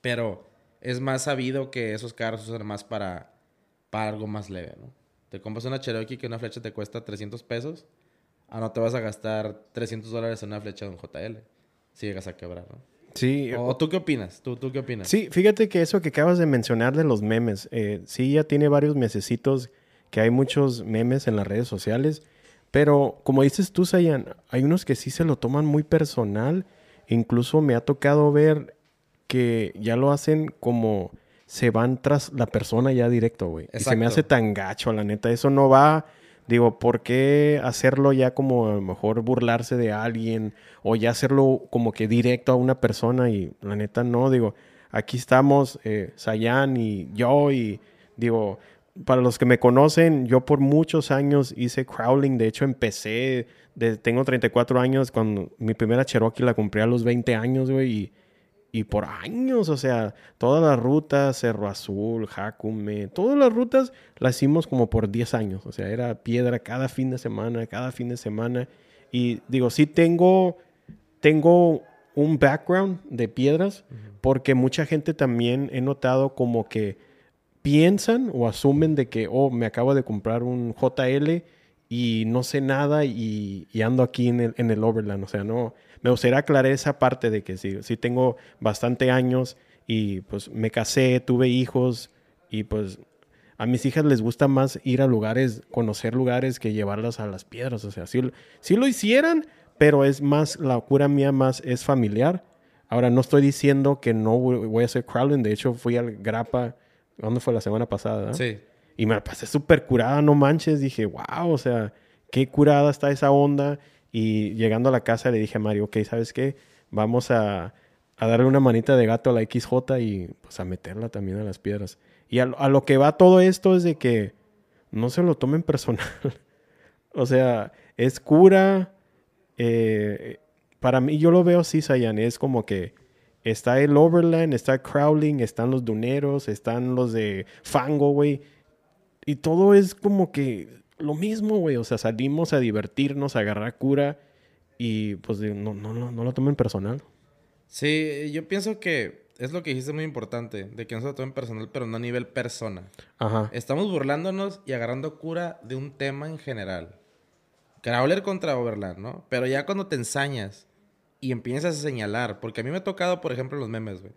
Pero es más sabido que esos carros se usan más para, para algo más leve, ¿no? Te compras una Cherokee que una flecha te cuesta 300 pesos. Ah, no te vas a gastar 300 dólares en una flecha de un JL. Si llegas a quebrar, ¿no? Sí. ¿O tú qué opinas? ¿Tú, tú qué opinas? Sí, fíjate que eso que acabas de mencionar de los memes, eh, sí, ya tiene varios mesecitos que hay muchos memes en las redes sociales, pero como dices tú, Sayan, hay unos que sí se lo toman muy personal. Incluso me ha tocado ver que ya lo hacen como se van tras la persona ya directo, güey. Y se me hace tan gacho, la neta. Eso no va. Digo, ¿por qué hacerlo ya como a lo mejor burlarse de alguien o ya hacerlo como que directo a una persona? Y la neta no, digo, aquí estamos, eh, Sayan y yo y digo, para los que me conocen, yo por muchos años hice crawling, de hecho empecé, de- tengo 34 años, cuando mi primera Cherokee la compré a los 20 años, güey, y por años, o sea, todas las rutas, Cerro Azul, Jacume, todas las rutas las hicimos como por 10 años, o sea, era piedra cada fin de semana, cada fin de semana, y digo, sí tengo, tengo un background de piedras, porque mucha gente también he notado como que piensan o asumen de que, oh, me acabo de comprar un JL y no sé nada y, y ando aquí en el, en el Overland. O sea, no, me gustaría aclarar esa parte de que sí, sí tengo bastante años y pues me casé, tuve hijos y pues a mis hijas les gusta más ir a lugares, conocer lugares que llevarlas a las piedras. O sea, sí, sí lo hicieran, pero es más, la cura mía más es familiar. Ahora, no estoy diciendo que no voy voy a hacer crawling. De hecho, fui al Grapa, ¿dónde fue la semana pasada? Sí. Y me la pasé súper curada, no manches. Dije, wow, o sea, qué curada está esa onda. Y llegando a la casa le dije a Mario, ok, ¿sabes qué? Vamos a, a darle una manita de gato a la XJ y pues a meterla también a las piedras. Y a, lo- que va todo esto es de que no se lo tomen personal. o sea, es cura. eh, para mí, yo lo veo así, Sayan. Es como que está el Overland, está el Crawling, están los duneros, están los de Fango, güey. Y todo es como que lo mismo, güey. O sea, salimos a divertirnos, a agarrar cura. Y pues no, no, no, no lo tomen personal. Sí, yo pienso que es lo que dijiste muy importante, de que no se lo tomen personal, pero no a nivel persona. Ajá. Estamos burlándonos y agarrando cura de un tema en general. Crawler contra Overland, ¿no? Pero ya cuando te ensañas y empiezas a señalar, porque a mí me ha tocado, por ejemplo, los memes, güey.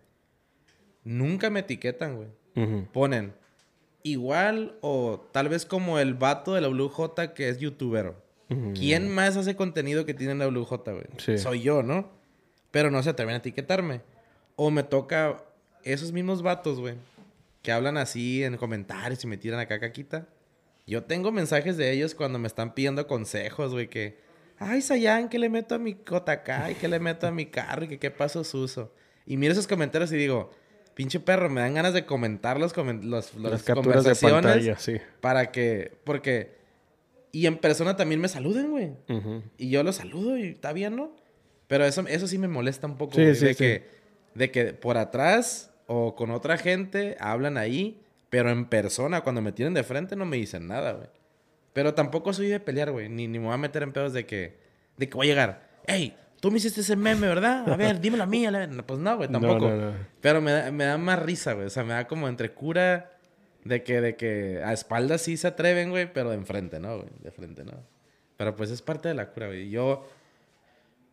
Nunca me etiquetan, güey. Ujú. Ponen igual o tal vez como el vato de la Blue J que es youtubero. Ujú. ¿Quién más hace contenido que tiene la Blue J, güey? Sí. Soy yo, ¿no? Pero no se atreven a etiquetarme. O me toca esos mismos vatos, güey, que hablan así en comentarios y me tiran acá caquita. Yo tengo mensajes de ellos cuando me están pidiendo consejos, güey, que... Ay, Sayan, ¿qué le meto a mi JK? ¿Y qué le meto a mi carro? ¿Y que qué pasos uso? Y miro esos comentarios y digo... Pinche perro, me dan ganas de comentar los, los, Las capturas de pantalla, sí. para que... Porque... Y en persona también me saluden, güey. Y yo lo saludo y está bien, ¿no? Pero eso, eso sí me molesta un poco, Sí, güey, sí, de, sí. Que, de que por atrás o con otra gente hablan ahí, pero en persona, cuando me tienen de frente, no me dicen nada, güey. Pero tampoco soy de pelear, güey. Ni, ni me voy a meter en pedos de que, de que voy a llegar. ¡Ey! Tú me hiciste ese meme, ¿verdad? A ver, dímelo a mí. a la- Pues no, güey, No, tampoco. no, no. Pero me da, me da más risa, güey. O sea, me da como entre cura de que, de que a espaldas sí se atreven, güey, pero de enfrente, ¿no, güey? De frente, ¿no? Pero pues es parte de la cura, güey. Yo,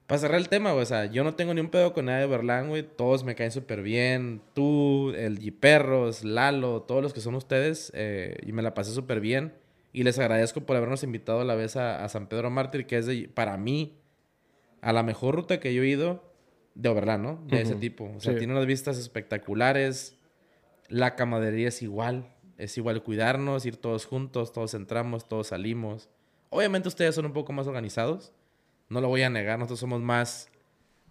para cerrar el tema, güey, o sea, yo no tengo ni un pedo con nadie de Overland, güey. Todos me caen súper bien. Tú, el G-Perros, Lalo, todos los que son ustedes. eh, y me la pasé súper bien. Y les agradezco por habernos invitado a la vez a, a San Pedro Mártir, que es de- para mí a la mejor ruta que yo he ido de Overland, ¿no? De ese tipo. O sea, Sí. tiene unas vistas espectaculares. La camaradería es igual. Es igual cuidarnos, ir todos juntos, todos entramos, todos salimos. Obviamente ustedes son un poco más organizados. No lo voy a negar. Nosotros somos más,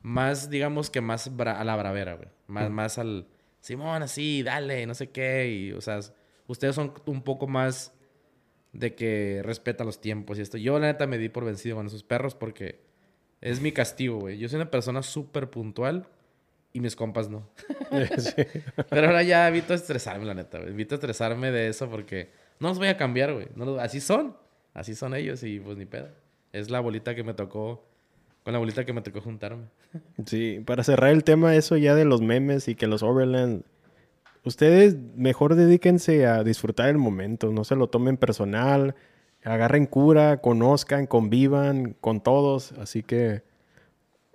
más digamos que más a la bravera, güey. Más, más al, Simón, así, dale, no sé qué. Y, o sea, ustedes son un poco más de que respetan los tiempos y esto. Yo, la neta, me di por vencido con esos perros porque es mi castigo, güey. Yo soy una persona súper puntual y mis compas no. Sí. Pero ahora ya evito estresarme, la neta, güey. Evito estresarme de eso porque no los voy a cambiar, güey. No los- Así son. Así son ellos y pues ni pedo. Es la bolita que me tocó, con la bolita que me tocó juntarme. Sí, para cerrar el tema, eso ya de los memes y que los Overland, ustedes mejor dedíquense a disfrutar el momento, no se lo tomen personal, agarren cura, conozcan, convivan con todos, así que,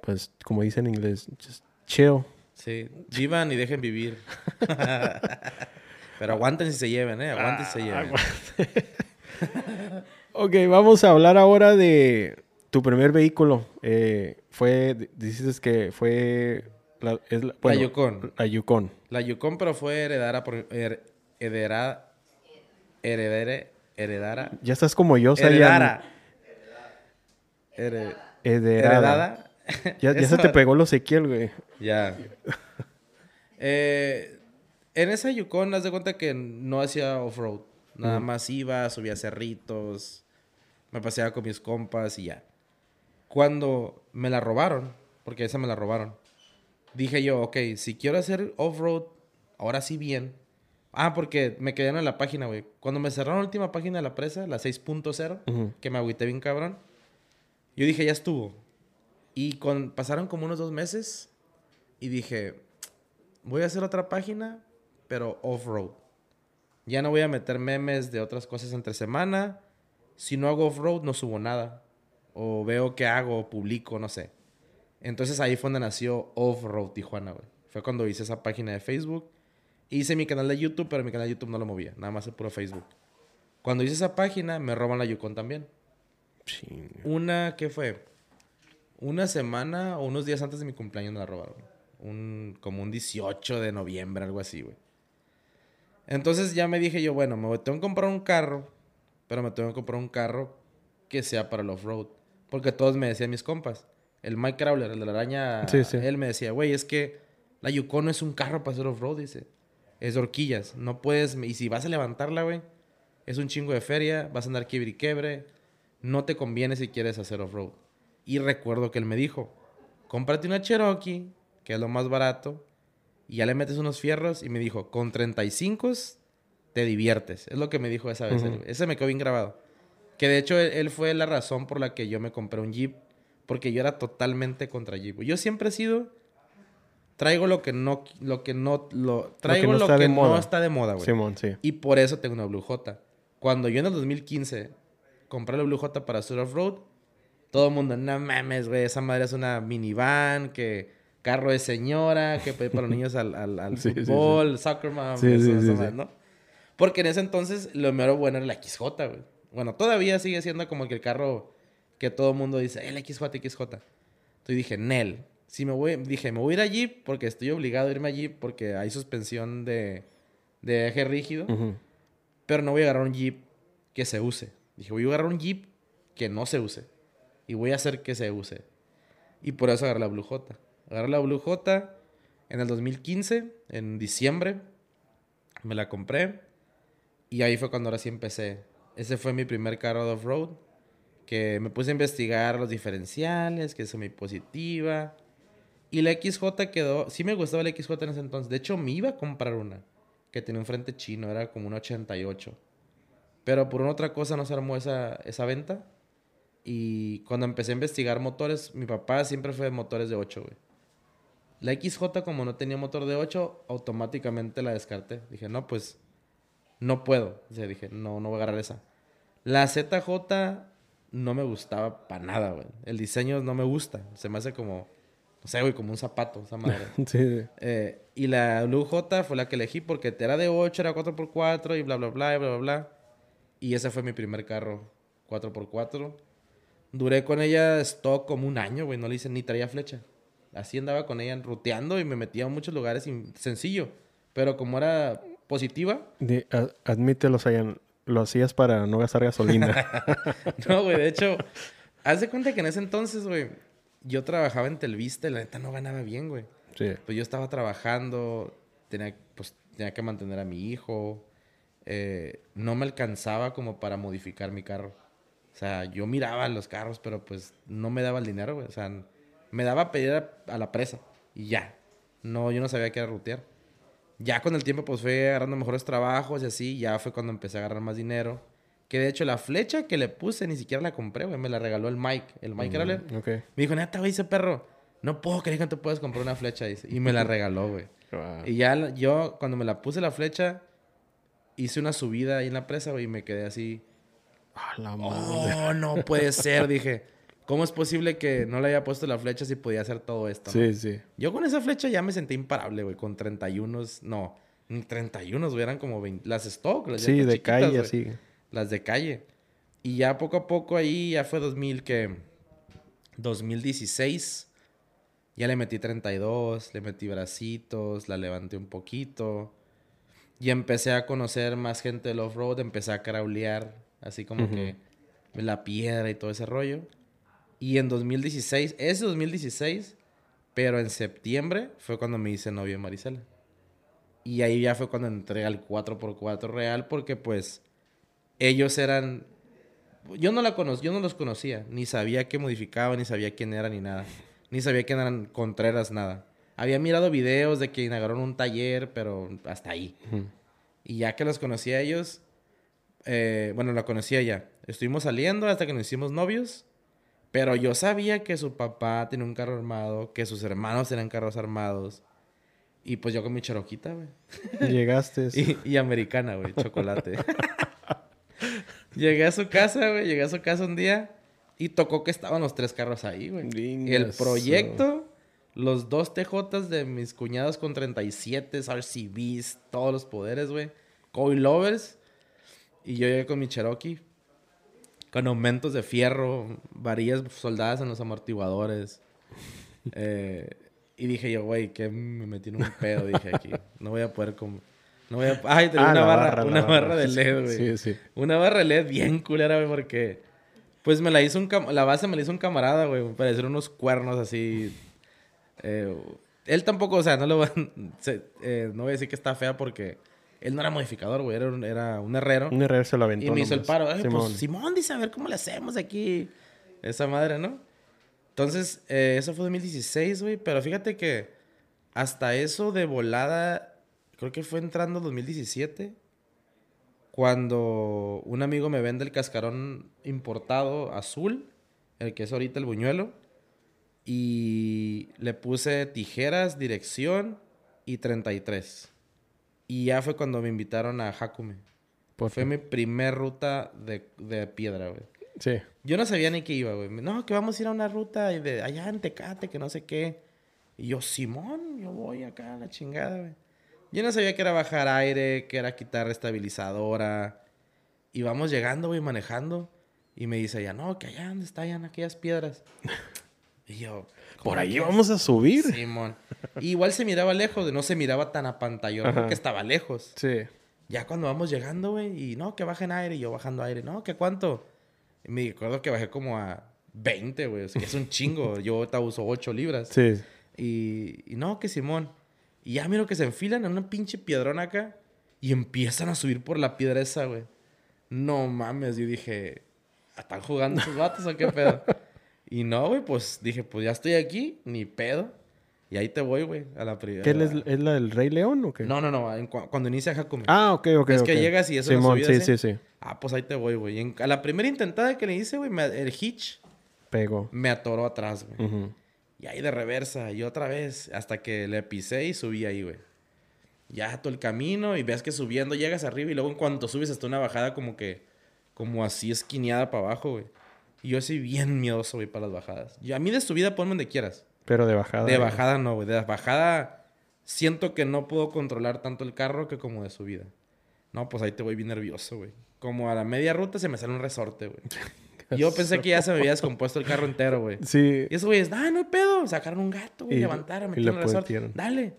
pues, como dicen en inglés, just chill. Sí, vivan y dejen vivir. Pero aguanten si se lleven, ¿eh? Aguanten si se lleven. Ok, vamos a hablar ahora de tu primer vehículo. Eh, fue, dices que fue la, es la, bueno, Yukon. La Yukon. La Yukon, pero fue heredada por... her- heredera... Heredere... Heredara... Ya estás como yo. Heredara. Here- Heredada. Heredada. Ya, ya se te pegó el Ezequiel, güey. Ya. Eh, en esa Yukon, haz de cuenta que no hacía off-road. Nada más iba, subía cerritos, me paseaba con mis compas y ya. Cuando me la robaron, porque esa me la robaron, dije yo, ok, si quiero hacer off-road, ahora sí bien. Ah, porque me quedaron en la página, güey. Cuando me cerraron la última página de la presa, la 6.0, Ujú. que me agüité bien cabrón, yo dije, ya estuvo. Y con, pasaron como unos dos meses y dije, voy a hacer otra página, pero off-road. Ya no voy a meter memes de otras cosas entre semana. Si no hago off-road, no subo nada. O veo qué hago, publico, no sé. Entonces ahí fue donde nació Off-Road Tijuana, güey. Fue cuando hice esa página de Facebook. Hice mi canal de YouTube, pero mi canal de YouTube no lo movía. Nada más el puro Facebook. Cuando hice esa página, me roban la Yukon también. Sí. Una, ¿qué fue? Una semana o unos días antes de mi cumpleaños me la robaron. Un, como un 18 de noviembre, algo así, güey. Entonces ya me dije yo, bueno, me voy- tengo que comprar un carro, pero me tengo que comprar un carro que sea para el off-road. Porque todos me decían mis compas. El Mike Crowler, el de la araña, Sí, sí. él me decía, güey, es que la Yukon no es un carro para hacer off-road, dice. Es de horquillas. No puedes, y si vas a levantarla, güey, es un chingo de feria, vas a andar quiebre y quebre. No te conviene si quieres hacer off-road. Y recuerdo que él me dijo, cómprate una Cherokee, que es lo más barato, y ya le metes unos fierros. Y me dijo, con 35 te diviertes. Es lo que me dijo esa vez. Ese me quedó bien grabado. Que de hecho él, él fue la razón por la que yo me compré un Jeep. Porque yo era totalmente contra Jeep. Yo siempre he sido... Traigo lo que no... Lo que no... Lo, traigo no lo está que de no está de moda, güey. Simón, sí. Y por eso tengo una Blue J. Cuando yo en el 2015 compré la Blue J para hacer off-road, todo el mundo, no mames, güey, esa madre es una minivan, que carro de señora, que ir para los niños al, al, al Sí, sí, fútbol, soccer mom, Sí, madre, sí. ¿no? Porque en ese entonces lo mero bueno era la XJ, güey. Bueno, todavía sigue siendo como que el carro que todo el mundo dice, el XJ, XJ. Entonces dije, Nel, si me voy, dije, me voy a ir a Jeep porque estoy obligado a irme a Jeep porque hay suspensión de, de eje rígido. Ujú. Pero no voy a agarrar un Jeep que se use. Dije, voy a agarrar un Jeep que no se use. Y voy a hacer que se use. Y por eso agarré la Blue J. Agarré la Blue J en el 2015, en diciembre. Me la compré. Y ahí fue cuando ahora sí empecé. Ese fue mi primer carro de off-road. Que me puse a investigar los diferenciales, que es semi-positiva. Y la XJ quedó... Sí me gustaba la XJ en ese entonces. De hecho, me iba a comprar una que tenía un frente chino, era como un 88. Pero por otra cosa no se armó esa, esa venta. Y cuando empecé a investigar motores, mi papá siempre fue de motores de 8, güey. La XJ, como no tenía motor de 8, automáticamente la descarté. Dije, no, pues no puedo. O dije, no, no voy a agarrar esa. La ZJ no me gustaba para nada, güey. El diseño no me gusta. Se me hace como, no sé, güey, como un zapato, esa madre. Sí, sí. Eh, y la Blue J fue la que elegí porque era de 8, era 4x4 y bla, bla, bla, y bla, bla, bla. Y ese fue mi primer carro, 4x4. Duré con ella stock como un año, güey, no le hice ni traía flecha. Así andaba con ella ruteando y me metía a muchos lugares sin- sencillo. Pero como era positiva, Di- a- admítelo, Sayan. Lo hacías para no gastar gasolina. no, güey, de hecho, haz de cuenta que en ese entonces, güey, yo trabajaba en Telvista y la neta no ganaba bien, güey. sí. Pues yo estaba trabajando, tenía, pues, tenía que mantener a mi hijo. eh, no me alcanzaba como para modificar mi carro. O sea, yo miraba los carros, pero pues no me daba el dinero, güey. O sea, me daba a pedir a, a la presa y ya. No, yo no sabía qué era rutear. Ya con el tiempo, pues fue agarrando mejores trabajos y así. Ya fue cuando empecé a agarrar más dinero. Que de hecho, la flecha que le puse ni siquiera la compré, güey. Me la regaló el Mike. El Mike era Mm, ok. Me dijo, neta, güey, ese perro. No puedo creer que te puedas comprar una flecha. Dice. Y me la regaló, güey. Wow. Y ya yo, cuando me la puse la flecha, hice una subida ahí en la presa, güey, y me quedé así. Ah, la madre. Oh, no puede ser. Dije, ¿cómo es posible que no le haya puesto la flecha si podía hacer todo esto? Sí, sí. Yo con esa flecha ya me sentí imparable, güey, con 31, no, ni 31, güey, eran como 20, las stock, las Sí, de calle, así. Las de calle. Y ya poco a poco ahí, ya fue 2000 que, 2016, ya le metí 32, le metí bracitos, la levanté un poquito. Y empecé a conocer más gente del off-road, empecé a craulear, así como Ujú. que la piedra y todo ese rollo. Y en 2016, ese 2016, pero en septiembre fue cuando me hice novio de Marisela. Y ahí ya fue cuando entré al 4x4 real porque pues ellos eran... Yo no, la yo no los conocía, ni sabía qué modificaba, ni sabía quién era, ni nada. Ni sabía quién eran Contreras, nada. Había mirado videos de que inauguraron un taller, pero hasta ahí. Ujú. Y ya que los conocí a ellos, eh, bueno, la conocía ya. Estuvimos saliendo hasta que nos hicimos novios. Pero yo sabía que su papá tenía un carro armado, que sus hermanos tenían carros armados. Y pues yo con mi charoquita, güey. Llegaste. Y, y americana, güey, chocolate. llegué a su casa, güey, llegué a su casa un día y tocó que estaban los tres carros ahí, güey. El proyecto, los dos TJs de mis cuñados con 37, RCBs, todos los poderes, güey. Coilovers. Y yo llegué con mi Cherokee. Con aumentos de fierro, varillas soldadas en los amortiguadores. Eh, y dije yo, güey, que me metí en un pedo, dije aquí. No voy a poder com- No voy a... Ay, tenía Ah, una barra, barra, la una barra. barra de LED, güey. Sí, sí. Una barra de LED bien culera, güey, porque... Pues me la hizo un... cam- La base me la hizo un camarada, güey. Hacer unos cuernos así... eh, él tampoco, o sea, no lo voy a... se- eh, no voy a decir que está fea porque... Él no era modificador, güey. Era un, era un herrero. Un herrero se lo aventó. Y me hizo el paro. Ay, Simón. pues Simón dice, a ver cómo le hacemos aquí. Esa madre, ¿no? Entonces, eh, eso fue 2016, güey. Pero fíjate que hasta eso de volada, creo que fue entrando 2017. Cuando un amigo me vende el cascarón importado azul, el que es ahorita el buñuelo. Y le puse tijeras, dirección y 33. Y ya fue cuando me invitaron a Hakume. Por Fue mi primer ruta de, de piedra, güey. Sí. Yo no sabía ni qué iba, güey. No, que vamos a ir a una ruta de allá en Tecate, que no sé qué. Y yo, Simón, yo voy acá a la chingada, güey. Yo no sabía que era bajar aire, que era quitar estabilizadora. Y vamos llegando, güey, manejando. Y me dice ya, no, que allá donde están aquellas piedras. Y yo, Por ¿cómo ahí vamos a subir. Simón. Y igual se miraba lejos, de no se miraba tan apantallado Ajá. porque estaba lejos. Sí. Ya cuando vamos llegando, güey, y no, que bajen aire, y yo bajando aire, no, que cuánto. Y me acuerdo que bajé como a 20, güey, o sea, que es un chingo. yo ahorita uso 8 libras. Sí. Y, y no, que Simón. Y ya miro que se enfilan en una pinche piedrona acá y empiezan a subir por la piedra esa, güey. No mames, yo dije, ¿están jugando esos vatos o qué pedo? y no, güey, pues dije, pues ya estoy aquí, ni pedo. Y ahí te voy, güey, a la primera. ¿Qué es, es la del Rey León o qué? No, no, no, cu- cuando inicia Hakumi. Ah, ok, ok. Es que ok. llegas y eso Simón, sí, sí, sí. Ah, pues ahí te voy, güey. A la primera intentada que le hice, güey, el hitch Pegó. me atoró atrás, güey. Ujú. Y ahí de reversa, y otra vez, hasta que le pisé y subí ahí, güey. Ya todo el camino y ves que subiendo llegas arriba y luego en cuanto subes hasta una bajada como que, como así esquineada para abajo, güey. Y yo soy bien miedoso, güey, para las bajadas. Y a mí de subida ponme donde quieras. Pero de bajada. De bajada no, güey. De bajada siento que no puedo controlar tanto el carro que como de subida. No, pues ahí te voy bien nervioso, güey. Como a la media ruta se me sale un resorte, güey. Yo pensé que ya se me había descompuesto el carro entero, güey. Sí. Y esos güeyes, ah, no hay pedo. Sacaron un gato, güey, levantaron, metieron el resorte. Dale.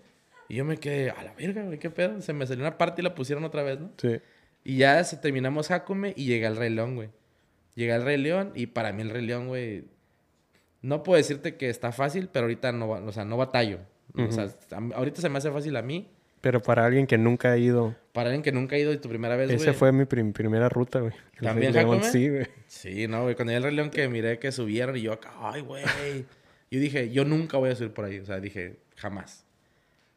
Y yo me quedé, a la verga, güey, qué pedo. Se me salió una parte y la pusieron otra vez, ¿no? Sí. Y ya se terminamos Jacome y llegué al Rey León, güey. Llegué al Rey León y para mí el Rey León, güey, no puedo decirte que está fácil, pero ahorita no, o sea, no batallo. O sea, ahorita se me hace fácil a mí. Pero para alguien que nunca ha ido. Para alguien que nunca ha ido y tu primera vez, Esa fue mi prim- primera ruta, güey. El ¿También Rey León? Sí, güey. Sí, no, güey. Cuando al Rey León que miré que subieron y yo acá, ay, güey. Yo dije, yo nunca voy a subir por ahí. O sea, dije, jamás.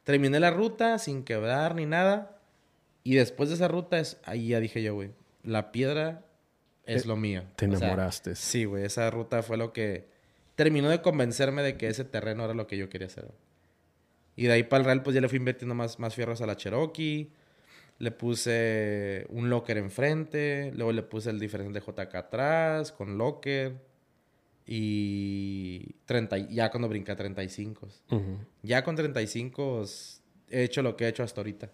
Terminé la ruta sin quebrar ni nada. Y después de esa ruta, es, ahí ya dije yo, güey, la piedra es Te- lo mío. Te O sea, enamoraste. sí, güey, esa ruta fue lo que terminó de convencerme de que ese terreno era lo que yo quería hacer. Y de ahí para el Real, pues ya le fui invirtiendo más, más fierros a la Cherokee. Le puse un locker enfrente. Luego le puse el diferencial de JK atrás con locker. Y 30, y- ya cuando brinqué a 35. Ujú. Ya con 35 he hecho lo que he hecho hasta ahorita.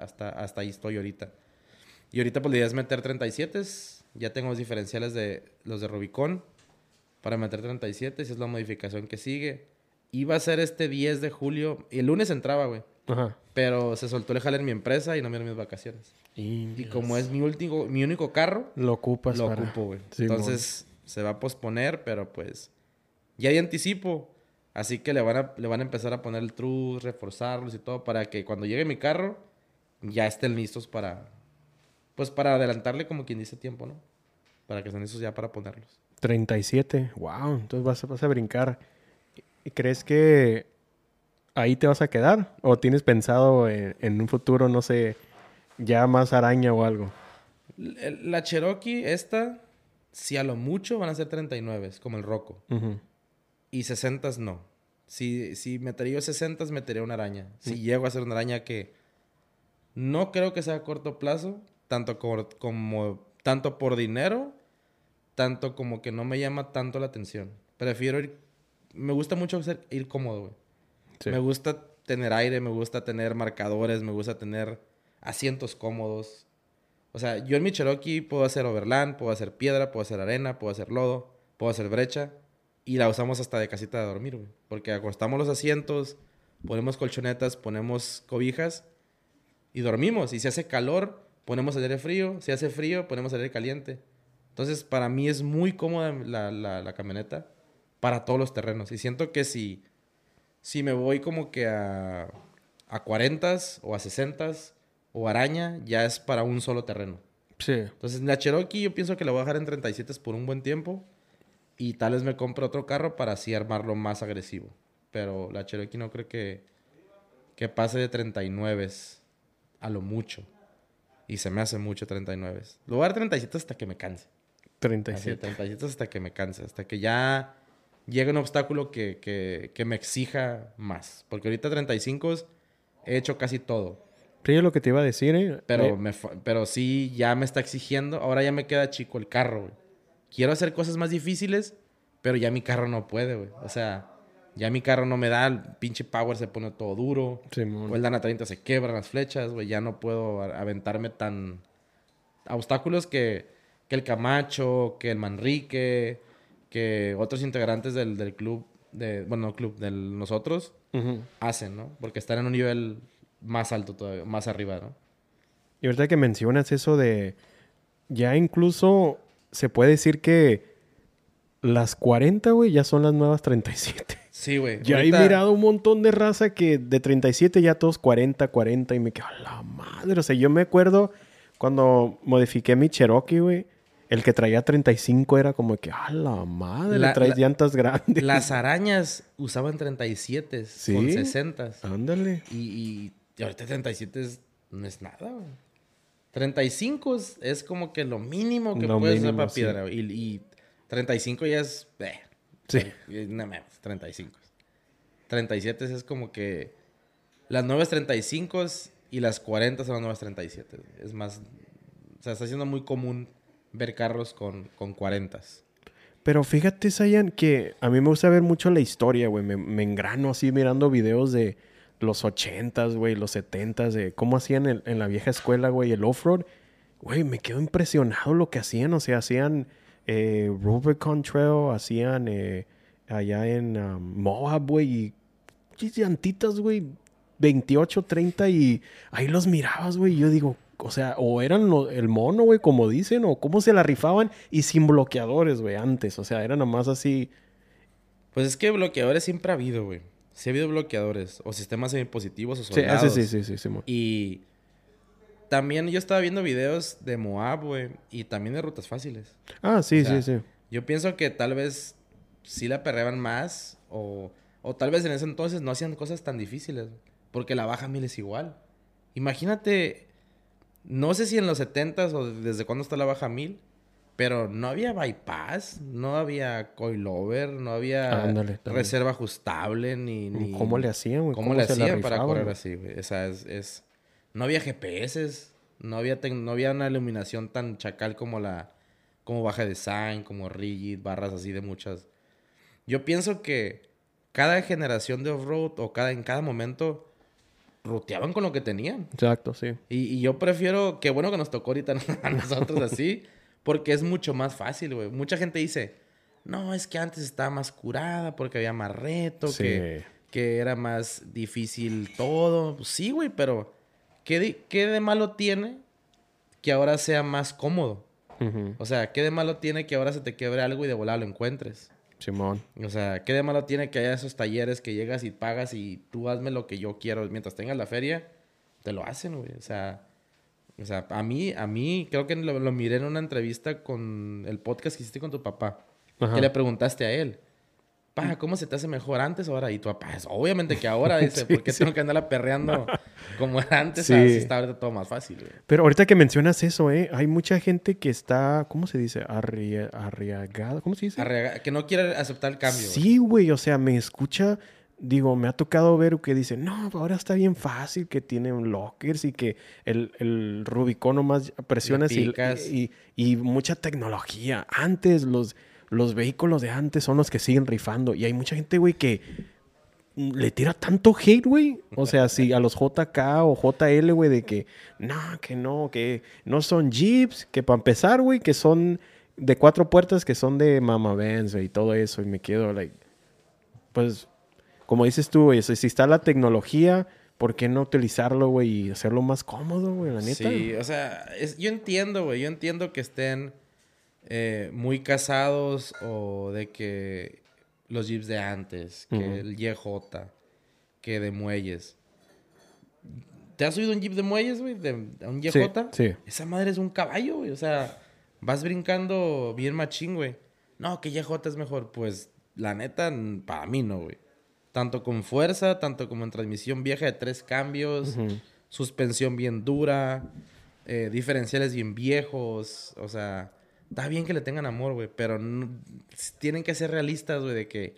Hasta, hasta ahí estoy ahorita. Y ahorita pues la idea es meter 37. Ya tengo los diferenciales de los de Rubicon para meter 37. Esa es la modificación que sigue. Iba a ser este 10 de julio. Y el lunes entraba, güey. Ajá. Pero se soltó el jale en mi empresa y no me dieron mis vacaciones. Y Y como es mi, último, mi único carro, lo ocupas lo para- ocupo, güey. Simón. Entonces se va a posponer, pero pues ya hay anticipo. Así que le van a, le van a empezar a poner el trus, reforzarlos y todo para que cuando llegue mi carro ya estén listos para, pues para adelantarle como quien dice tiempo, ¿no? Para que estén listos ya para ponerlos. 37. Wow. Entonces vas, a- vas a brincar. ¿Y crees que ahí te vas a quedar? ¿O tienes pensado en, en un futuro, no sé, ya más araña o algo? La Cherokee, esta, si a lo mucho van a ser 39, como el Rocco. Y 60 no. Si, si metería yo 60, metería una araña. Si llego a hacer una araña que no creo que sea a corto plazo, tanto como, como tanto por dinero, tanto como que no me llama tanto la atención. Prefiero ir, me gusta mucho ser- ir cómodo, güey. Sí. Me gusta tener aire, me gusta tener marcadores, me gusta tener asientos cómodos. O sea, yo en mi Cherokee puedo hacer overland, puedo hacer piedra, puedo hacer arena, puedo hacer lodo, puedo hacer brecha. Y la usamos hasta de casita de dormir, güey. Porque acostamos los asientos, ponemos colchonetas, ponemos cobijas y dormimos. Y si hace calor, ponemos el aire frío. Si hace frío, ponemos el aire caliente. Entonces, para mí es muy cómoda la, la, la camioneta para todos los terrenos. Y siento que si, si me voy como que a, a 40 o a 60 o araña, ya es para un solo terreno. Sí. Entonces, la Cherokee yo pienso que la voy a dejar en 37 por un buen tiempo. Y tal vez me compre otro carro para así armarlo más agresivo. Pero la Cherokee no creo que, que pase de 39 a lo mucho. Y se me hace mucho 39. Lo voy a dar 37 hasta que me canse. Así, 37. 37 hasta que me canse. Hasta que ya llegue un obstáculo que, que, que me exija más. Porque ahorita 35 he hecho casi todo. Es lo que te iba a decir, ¿eh? Pero, Eh, me, pero sí, ya me está exigiendo. Ahora ya me queda chico el carro, güey. Quiero hacer cosas más difíciles, pero ya mi carro no puede, güey. O sea, ya mi carro no me da, el pinche power se pone todo duro. Simón. O el Dana 30 se quebran las flechas, güey. Ya no puedo aventarme tan... A obstáculos que, que el Camacho, que el Manrique, que otros integrantes del, del club, de, bueno, no club, de nosotros, hacen, ¿no? Porque están en un nivel más alto todavía, más arriba, ¿no? Y ahorita que mencionas eso de... Ya incluso se puede decir que las 40, güey, ya son las nuevas 37. Sí, güey. Ya Ahorita- he mirado un montón de raza que de 37 ya todos 40, 40 y me quedo a la madre. O sea, yo me acuerdo cuando modifiqué mi Cherokee, güey. El que traía 35 era como que, a la madre, La- traes la- llantas grandes. Las arañas usaban 37 ¿Sí? con 60. Ándale. Y, ahorita 37 es- no es nada, güey. 35 es, es como que lo mínimo que Lo puedes usar mínimo, para piedra. Y, y 35 ya es... eh, Sí. No mames, 35. 37 es como que... Las nuevas 35 y las 40 son las nuevas 37. güey. Es más... O sea, está siendo muy común ver carros con, con 40. Pero fíjate, Sayan, que a mí me gusta ver mucho la historia, güey. Me, me engrano así mirando videos de los ochentas, güey, los setentas, de cómo hacían el- en la vieja escuela, güey, el off-road. Güey, me quedo impresionado lo que hacían. O sea, hacían eh, Rubicon Trail, hacían eh, allá en um, Moab, güey, y llantitas, güey, 28, 30 y ahí los mirabas, güey. y Yo digo, o sea, o eran lo- el mono, güey, como dicen, o cómo se la rifaban y sin bloqueadores, güey, antes. O sea, era nomás así. Pues es que bloqueadores siempre ha habido, güey. Sí ha habido bloqueadores. O sistemas semipositivos o Sí, ah, soldados. sí, sí, sí, sí, Simón. Y también yo estaba viendo videos de Moab, güey. Y también de rutas fáciles. Ah, sí, O sea, sí, sí. Yo pienso que tal vez sí la perreaban más. O, o tal vez en ese entonces no hacían cosas tan difíciles. Porque la baja mil es igual. Imagínate. No sé si en los 70s o desde cuándo está la baja mil. Pero no había bypass, no había coilover, no había Ándale, reserva ajustable, ni, ni... ¿Cómo le hacían, güey? ¿Cómo, le hacían para correr güey? así, güey? O sea, es, es- No había GPS, no había, no había una iluminación tan chacal como la... Como baja design, como rigid, barras así de muchas... Yo pienso que cada generación de off-road o cada, en cada momento ruteaban con lo que tenían. Exacto, sí. Y, y yo prefiero, qué bueno que nos tocó ahorita a nosotros así, porque es mucho más fácil, güey. Mucha gente dice, no, es que antes estaba más curada porque había más reto, Sí. que, que era más difícil todo. Pues sí, güey, pero ¿qué de, ¿qué de malo tiene que ahora sea más cómodo? O sea, ¿qué de malo tiene que ahora se te quiebre algo y de volada lo encuentres? Simón. O sea, ¿qué de malo tiene que haya esos talleres que llegas y pagas y tú hazme lo que yo quiero mientras tengas la feria? Te lo hacen, güey. O sea, o sea, a mí, a mí, creo que lo, lo miré en una entrevista con el podcast que hiciste con tu papá. Ajá. Que le preguntaste a él. Pa, ¿cómo se te hace mejor antes o ahora? Y tu papá, "Es obviamente que ahora, dice, Sí, ¿por qué sí. tengo que andarla perreando como era antes? Sí. Así está ahorita todo más fácil, güey. Pero ahorita que mencionas eso, ¿eh? Hay mucha gente que está, ¿cómo se dice? Arria- arriagada, ¿cómo se dice? Arrega- que no quiere aceptar el cambio. Sí, güey, o sea, me escucha, digo, me ha tocado ver que dice, no, ahora está bien fácil, que tienen lockers y que el, el Rubicon nomás presionas y, y mucha tecnología. Antes, los, los vehículos de antes son los que siguen rifando y hay mucha gente, güey, que le tira tanto hate, güey. O sea, si a los JK o JL, güey, de que, no, que no, que no son Jeeps, que para empezar, güey, que son de cuatro puertas, que son de Mama güey, y todo eso. Y me quedo, like, pues, como dices tú, güey, si está la tecnología, ¿por qué no utilizarlo, güey, y hacerlo más cómodo, güey, la neta? Sí, o sea, yo entiendo, güey. Yo entiendo que estén eh, muy casados o de que los jeeps de antes, que el YJ, que de muelles. ¿Te has subido un jeep de muelles, güey? ¿De, de un YJ? sí. Esa madre es un caballo, güey. O sea, vas brincando bien machín, güey. No, que YJ es mejor. Pues, la neta, para mí no, güey. Tanto con fuerza, tanto como en transmisión vieja de tres cambios, suspensión bien dura, eh, diferenciales bien viejos. O sea, está bien que le tengan amor, güey, pero no- tienen que ser realistas, güey, de que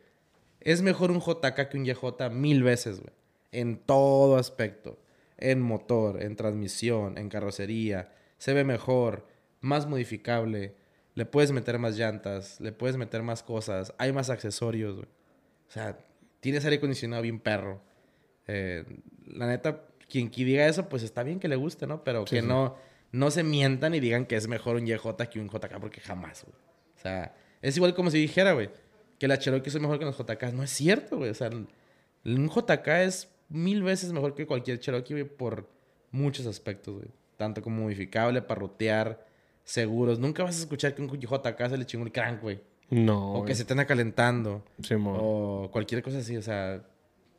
es mejor un JK que un YJ mil veces, güey. En todo aspecto. En motor, en transmisión, en carrocería. Se ve mejor, más modificable. Le puedes meter más llantas, le puedes meter más cosas. Hay más accesorios, güey. O sea, tienes aire acondicionado bien perro. Eh, la neta, quien, quien diga eso, pues está bien que le guste, ¿no? Pero Sí, que sí. no no se mientan y digan que es mejor un YJ que un JK porque jamás, güey. O sea, es igual como si dijera, güey, que la Cherokee es mejor que los JK. No es cierto, güey. O sea, un JK es mil veces mejor que cualquier Cherokee, güey, por muchos aspectos, güey. Tanto como modificable, para rotear, seguros. Nunca vas a escuchar que un JK se le chingó el crank, güey. No, O que se estén calentando. Simón. O cualquier cosa así, o sea,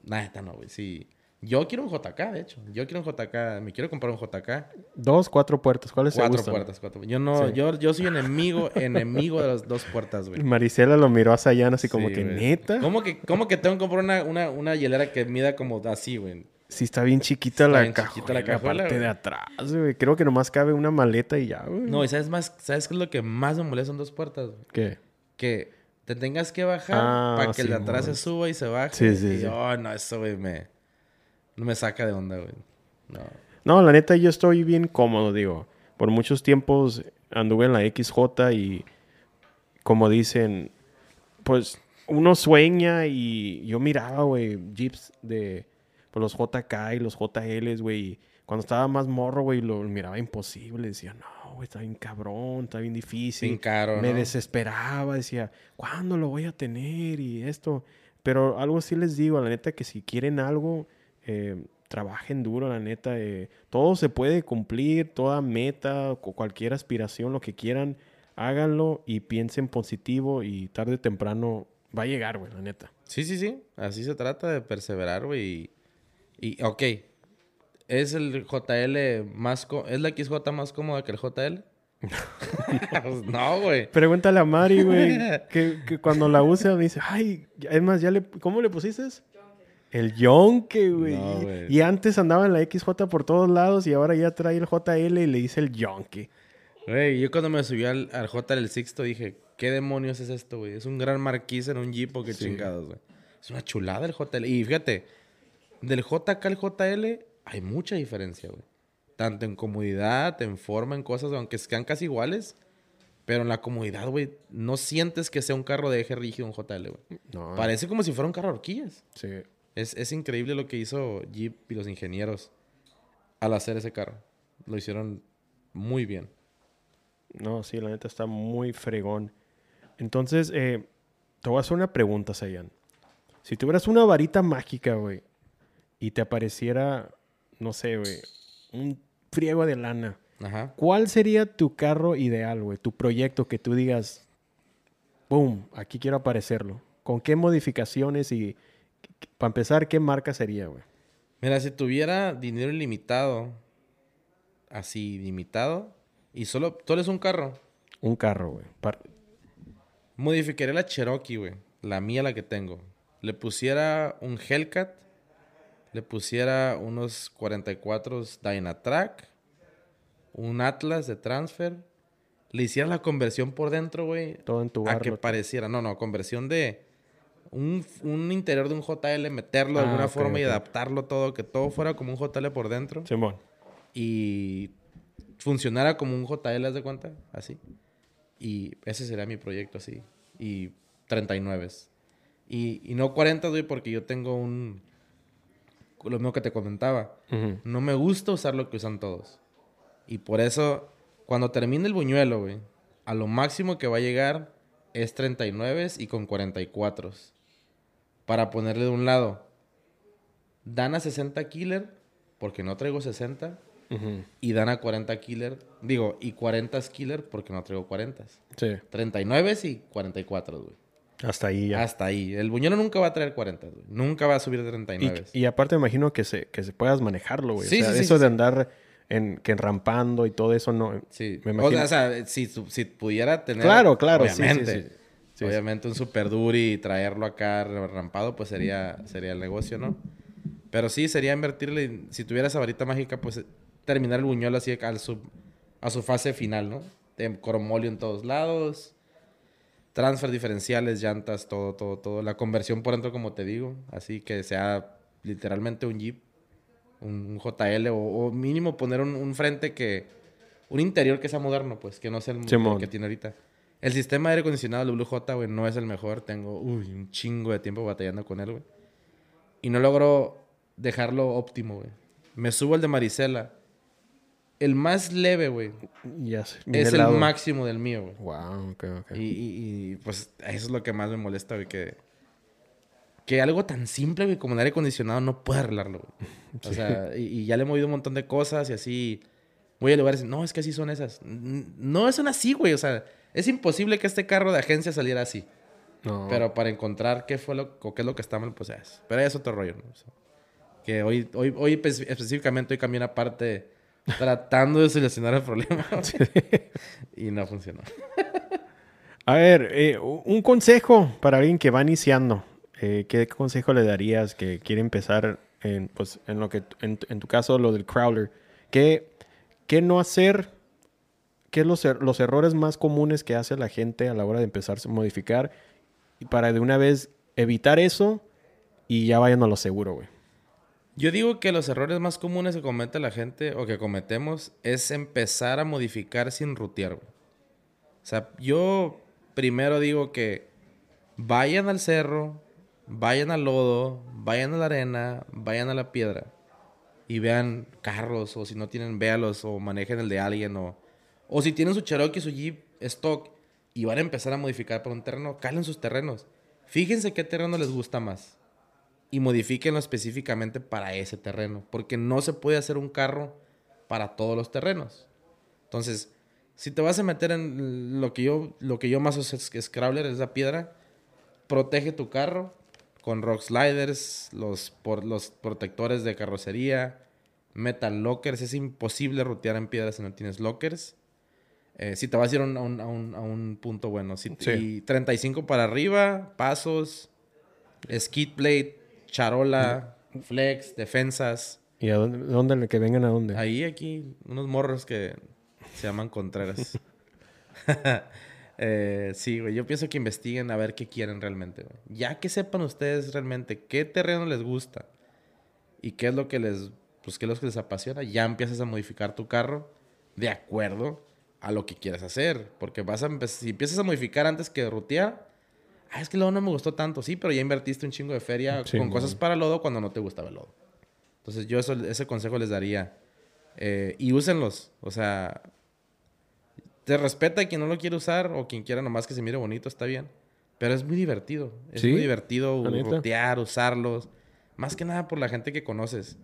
nada, no, güey. Sí. Yo quiero un JK, de hecho. Yo quiero un JK. Me quiero comprar un JK. Dos, cuatro puertas. ¿Cuáles te Cuatro gustan? puertas, cuatro. Yo no, Sí. yo, yo soy enemigo, enemigo de las dos puertas, güey. Maricela lo miró a Sayan así como Sí, que, güey. neta. ¿Cómo que, ¿Cómo que tengo que comprar una, una, una hielera que mida como así, güey? Sí, está bien chiquita Está la bien cajuela, chiquita la cajuela, parte de atrás, güey. Creo que nomás cabe una maleta y ya, güey. No, y sabes más, ¿sabes qué es lo que más me molesta? Son dos puertas, güey. ¿Qué? Que te tengas que bajar Ah, para que el de sí, atrás se suba y se baje. Sí, sí, y, sí. oh, no, eso, güey, me... No me saca de onda, güey. No. No, la neta, yo estoy bien cómodo, digo. Por muchos tiempos anduve en la XJ y como dicen, pues uno sueña y yo miraba, güey, jeeps de pues, los JK y los JLs, güey. Cuando estaba más morro, güey, lo miraba imposible. Decía, no, güey, está bien cabrón, está bien difícil. Bien caro, Me ¿no? desesperaba, decía, ¿cuándo lo voy a tener? Y esto. Pero algo sí les digo, la neta, que si quieren algo, eh, trabajen duro, la neta. eh, todo se puede cumplir, toda meta, cualquier aspiración, lo que quieran, háganlo y piensen positivo y tarde o temprano va a llegar, güey, la neta. Sí, sí, sí. Así se trata de perseverar, güey. Y, y, ok. ¿Es el JL más... co- ¿Es la XJ más cómoda que el JL? No, güey. Pregúntale a Mari, güey, que, que cuando la use me dice, ay, es más, ya le, ¿cómo le pusiste? El yonke, güey. No, güey. y antes andaba en la XJ por todos lados y ahora ya trae el JL y le dice el yonke. Güey, yo cuando me subí al, al JL el Sixto dije, ¿qué demonios es esto, güey? Es un gran marquís en un Jeep o qué chingados, güey. Es una chulada el JL. Y fíjate, del JK al JL hay mucha diferencia, güey. Tanto en comodidad, en forma, en cosas, aunque sean casi iguales. Pero en la comodidad, güey, no sientes que sea un carro de eje rígido un JL, güey. No, Parece como si fuera un carro de horquillas. sí. Es, es increíble lo que hizo Jeep y los ingenieros al hacer ese carro. Lo hicieron muy bien. No, sí, la neta está muy fregón. Entonces, eh, te voy a hacer una pregunta, Sayan. Si tuvieras una varita mágica, güey, y te apareciera, no sé, güey, un friego de lana, Ajá. ¿cuál sería tu carro ideal, güey? Tu proyecto que tú digas, boom, aquí quiero aparecerlo. ¿Con qué modificaciones y, para empezar, qué marca sería, güey? Mira, si tuviera dinero ilimitado, así, limitado, y solo, solo es un carro, Un carro, güey. Par- modificaría la Cherokee, güey. La mía, la que tengo. Le pusiera un Hellcat, le pusiera unos 44 Dynatrack, un Atlas de transfer, le hiciera la conversión por dentro, güey, Todo en tu a que barro. pareciera, no, no, conversión de un, un interior de un JL, meterlo de Ah, alguna forma y adaptarlo todo, que todo fuera como un JL por dentro Simón. y funcionara como un JL, ¿haz de cuenta? Así. Y ese sería mi proyecto, así. Y 39. Y, y no 40, güey, porque yo tengo un... Lo mismo que te comentaba. No me gusta usar lo que usan todos. Y por eso, cuando termine el buñuelo, güey, a lo máximo que va a llegar es 39 y con 44. Para ponerle de un lado, Dana 60 Killer, porque no traigo 60. Ujú. Y Dana 40 Killer, digo, y 40 Killer, porque no traigo 40. Sí. 39 y 44, güey. Hasta ahí ya. Hasta ahí. El buñuelo nunca va a traer 40, güey. Nunca va a subir de Y, 39. y aparte me imagino que se, que se puedas manejarlo, güey. Sí, o sea, sí, eso sí, de andar en, que rampando y todo eso no. Sí, me o imagino. sea, o sea, si, si pudiera tener. Claro, claro, Obviamente. sí. Sí, sí. obviamente un super duri y traerlo acá rampado, pues sería, sería el negocio, ¿no? Pero sí, sería invertirle. Si tuviera esa varita mágica, pues terminar el buñuelo así al su, a su fase final, ¿no? De cromolio en todos lados. Transfer diferenciales, llantas, todo, todo, todo. La conversión por dentro, como te digo. Así que sea literalmente un Jeep. Un, un JL o, o mínimo poner un, un frente que... Un interior que sea moderno, pues. Que no sea el, que tiene ahorita. El sistema de aire acondicionado del Blue J, güey, no es el mejor. Tengo, uy, un chingo de tiempo batallando con él, güey. Y no logro dejarlo óptimo, güey. Me subo al de Marisela. El más leve, güey. Ya sé, Es el máximo del mío, güey. Wow, ok, ok. Y, y- y, pues eso es lo que más me molesta, güey, que, que algo tan simple, güey, como el aire acondicionado no puede arreglarlo, güey. O sea, y, y ya le he movido un montón de cosas y así voy a lugares no, es que así son esas. No son así, güey, o sea, es imposible que este carro de agencia saliera así. No. Pero para encontrar qué fue lo, o qué es lo que está mal, pues es. Pero es otro rollo, ¿no? O sea, que hoy, hoy, hoy espe- específicamente hoy cambié una parte tratando de solucionar el problema. y no funcionó. A ver, eh, un consejo para alguien que va iniciando. Eh, ¿Qué consejo le darías que quiere empezar en, pues, en lo que, en, en tu caso, lo del crawler? ¿Qué, qué no hacer? ¿Qué es los, er- los errores más comunes que hace la gente a la hora de empezar a modificar? Y para de una vez evitar eso y ya vayan a lo seguro, güey. Yo digo que los errores más comunes que comete la gente o que cometemos es empezar a modificar sin rutear, güey. O sea, yo primero digo que vayan al cerro, vayan al lodo, vayan a la arena, vayan a la piedra y vean carros o si no tienen, véalos o manejen el de alguien o, o si tienen su Cherokee, su Jeep stock y van a empezar a modificar para un terreno, calen sus terrenos. Fíjense qué terreno les gusta más y modifíquenlo específicamente para ese terreno, porque no se puede hacer un carro para todos los terrenos. Entonces, si te vas a meter en lo que yo, lo que yo más uso es Scrambler, es la piedra, protege tu carro con rock sliders, los, por, los protectores de carrocería, metal lockers. Es imposible rutear en piedra si no tienes lockers. Eh, si te vas a ir a un, a un, a un, punto bueno. Si, Sí. Y 35 para arriba, pasos, skid plate, charola, flex, defensas. ¿Y a dónde, dónde- que vengan a dónde? Ahí, aquí, unos morros que se llaman Contreras. Eh, sí, güey, yo pienso que investiguen a ver qué quieren realmente, güey. Ya que sepan ustedes realmente qué terreno les gusta y qué es lo que les, pues, qué es lo que les apasiona, ya empiezas a modificar tu carro de acuerdo a lo que quieras hacer. Porque vas a si empiezas a modificar antes que rutear, ah, es que luego no me gustó tanto, sí, pero ya invertiste un chingo de feria con cosas para lodo cuando no te gustaba el lodo. Entonces yo eso- ese consejo les daría. Eh, y úsenlos. O sea, te respeta quien no lo quiere usar o quien quiera nomás que se mire bonito, está bien. Pero es muy divertido. Es Sí, muy divertido rotear, usarlos. Más que nada por la gente que conoces.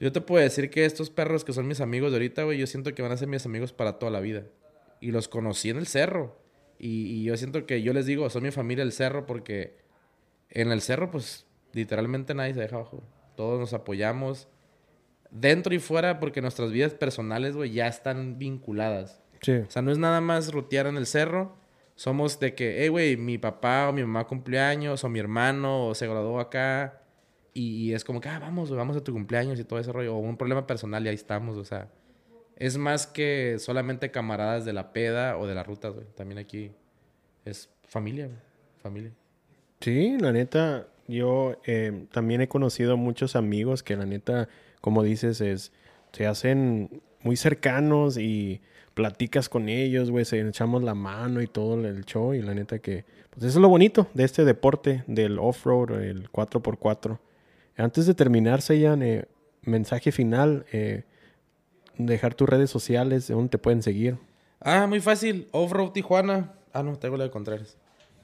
Yo te puedo decir que estos perros que son mis amigos de ahorita, güey, yo siento que van a ser mis amigos para toda la vida. Y los conocí en el cerro. Y, y yo siento que yo les digo, son mi familia el cerro porque en el cerro, pues, literalmente nadie se deja abajo. Todos nos apoyamos. Dentro y fuera, porque nuestras vidas personales, güey, ya están vinculadas. Sí. O sea, no es nada más rutear en el cerro. Somos de que, hey, güey, mi papá o mi mamá cumpleaños, o mi hermano, o se graduó acá. Y, y es como que, ah, vamos, vamos a tu cumpleaños y todo ese rollo. O un problema personal y ahí estamos, o sea. Es más que solamente camaradas de la peda o de las rutas, güey. También aquí es familia, güey. Familia. Sí, la neta, yo eh, también he conocido muchos amigos que la neta, como dices, es, se hacen muy cercanos y platicas con ellos, güey, se echamos la mano y todo el show y la neta que, pues eso es lo bonito de este deporte, del off-road, el 4x4. Antes de terminar, Seyan, eh, mensaje final, eh, dejar tus redes sociales, de dónde te pueden seguir. Ah, muy fácil. Off-Road Tijuana. Ah, no, tengo la de Contreras.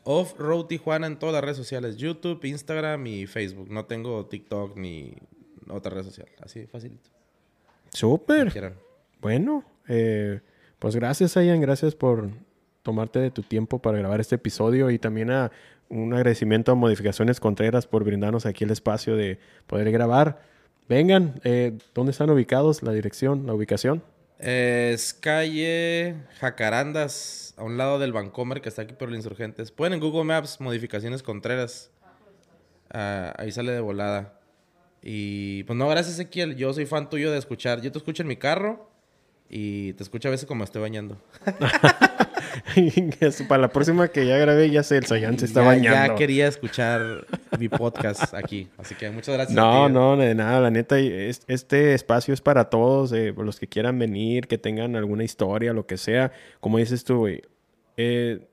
Off-Road Tijuana en todas las redes sociales. YouTube, Instagram y Facebook. No tengo TikTok ni otra red social. Así, facilito. Súper. Bueno, eh, pues gracias, Ian. Gracias por tomarte de tu tiempo para grabar este episodio y también a un agradecimiento a Modificaciones Contreras por brindarnos aquí el espacio de poder grabar. Vengan, eh, ¿dónde están ubicados? La dirección, la ubicación. Es calle Jacarandas, a un lado del Vancomer que está aquí por los insurgentes. Pueden en Google Maps, modificaciones Contreras. Ah, ahí sale de volada. Y pues no, gracias Ezequiel. Yo soy fan tuyo de escuchar. Yo te escucho en mi carro y te escucho a veces como estoy bañando. Para la próxima que ya grabé, ya sé, el Sayan se está ya, bañando. Ya quería escuchar mi podcast aquí. Así que muchas gracias. a No, ti. no, de nada, la neta, es- este espacio es para todos, eh, los que quieran venir, que tengan alguna historia, lo que sea. Como dices tú, güey, eh,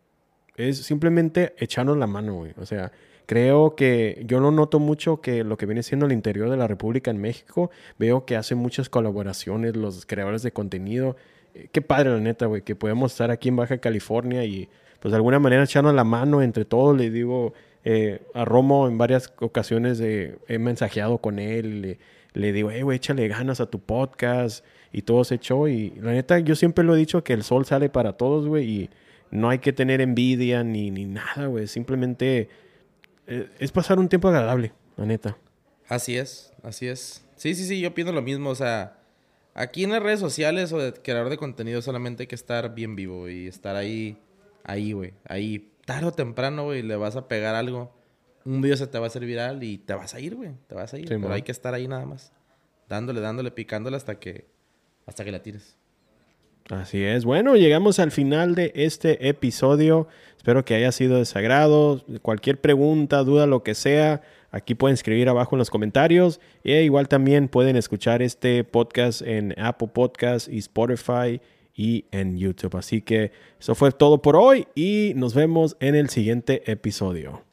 es simplemente echarnos la mano, güey. O sea, creo que yo no noto mucho que lo que viene siendo el interior de la República en México, veo que hacen muchas colaboraciones los creadores de contenido. Eh, qué padre, la neta, güey, que podemos estar aquí en Baja California y pues de alguna manera echarnos la mano entre todos. Le digo eh, a Romo en varias ocasiones eh, he mensajeado con él, le, le digo, hey, güey, échale ganas a tu podcast y todo se echó. Y la neta, yo siempre lo he dicho que el sol sale para todos, güey, y no hay que tener envidia ni, ni nada, güey. Simplemente es pasar un tiempo agradable, la neta. Así es, así es. Sí, sí, sí, yo pienso lo mismo. O sea, aquí en las redes sociales o de creador de contenido solamente hay que estar bien vivo y estar ahí, ahí, güey. Ahí, tarde o temprano, güey, le vas a pegar algo. Un video se te va a hacer viral y te vas a ir, güey. Te vas a ir. Sí, pero man. hay que estar ahí nada más. Dándole, dándole, picándole hasta que, hasta que la tires. Así es. Bueno, llegamos al final de este episodio. Espero que haya sido de su agrado. Cualquier pregunta, duda, lo que sea, aquí pueden escribir abajo en los comentarios. E igual también pueden escuchar este podcast en Apple Podcast y Spotify y en YouTube. Así que eso fue todo por hoy y nos vemos en el siguiente episodio.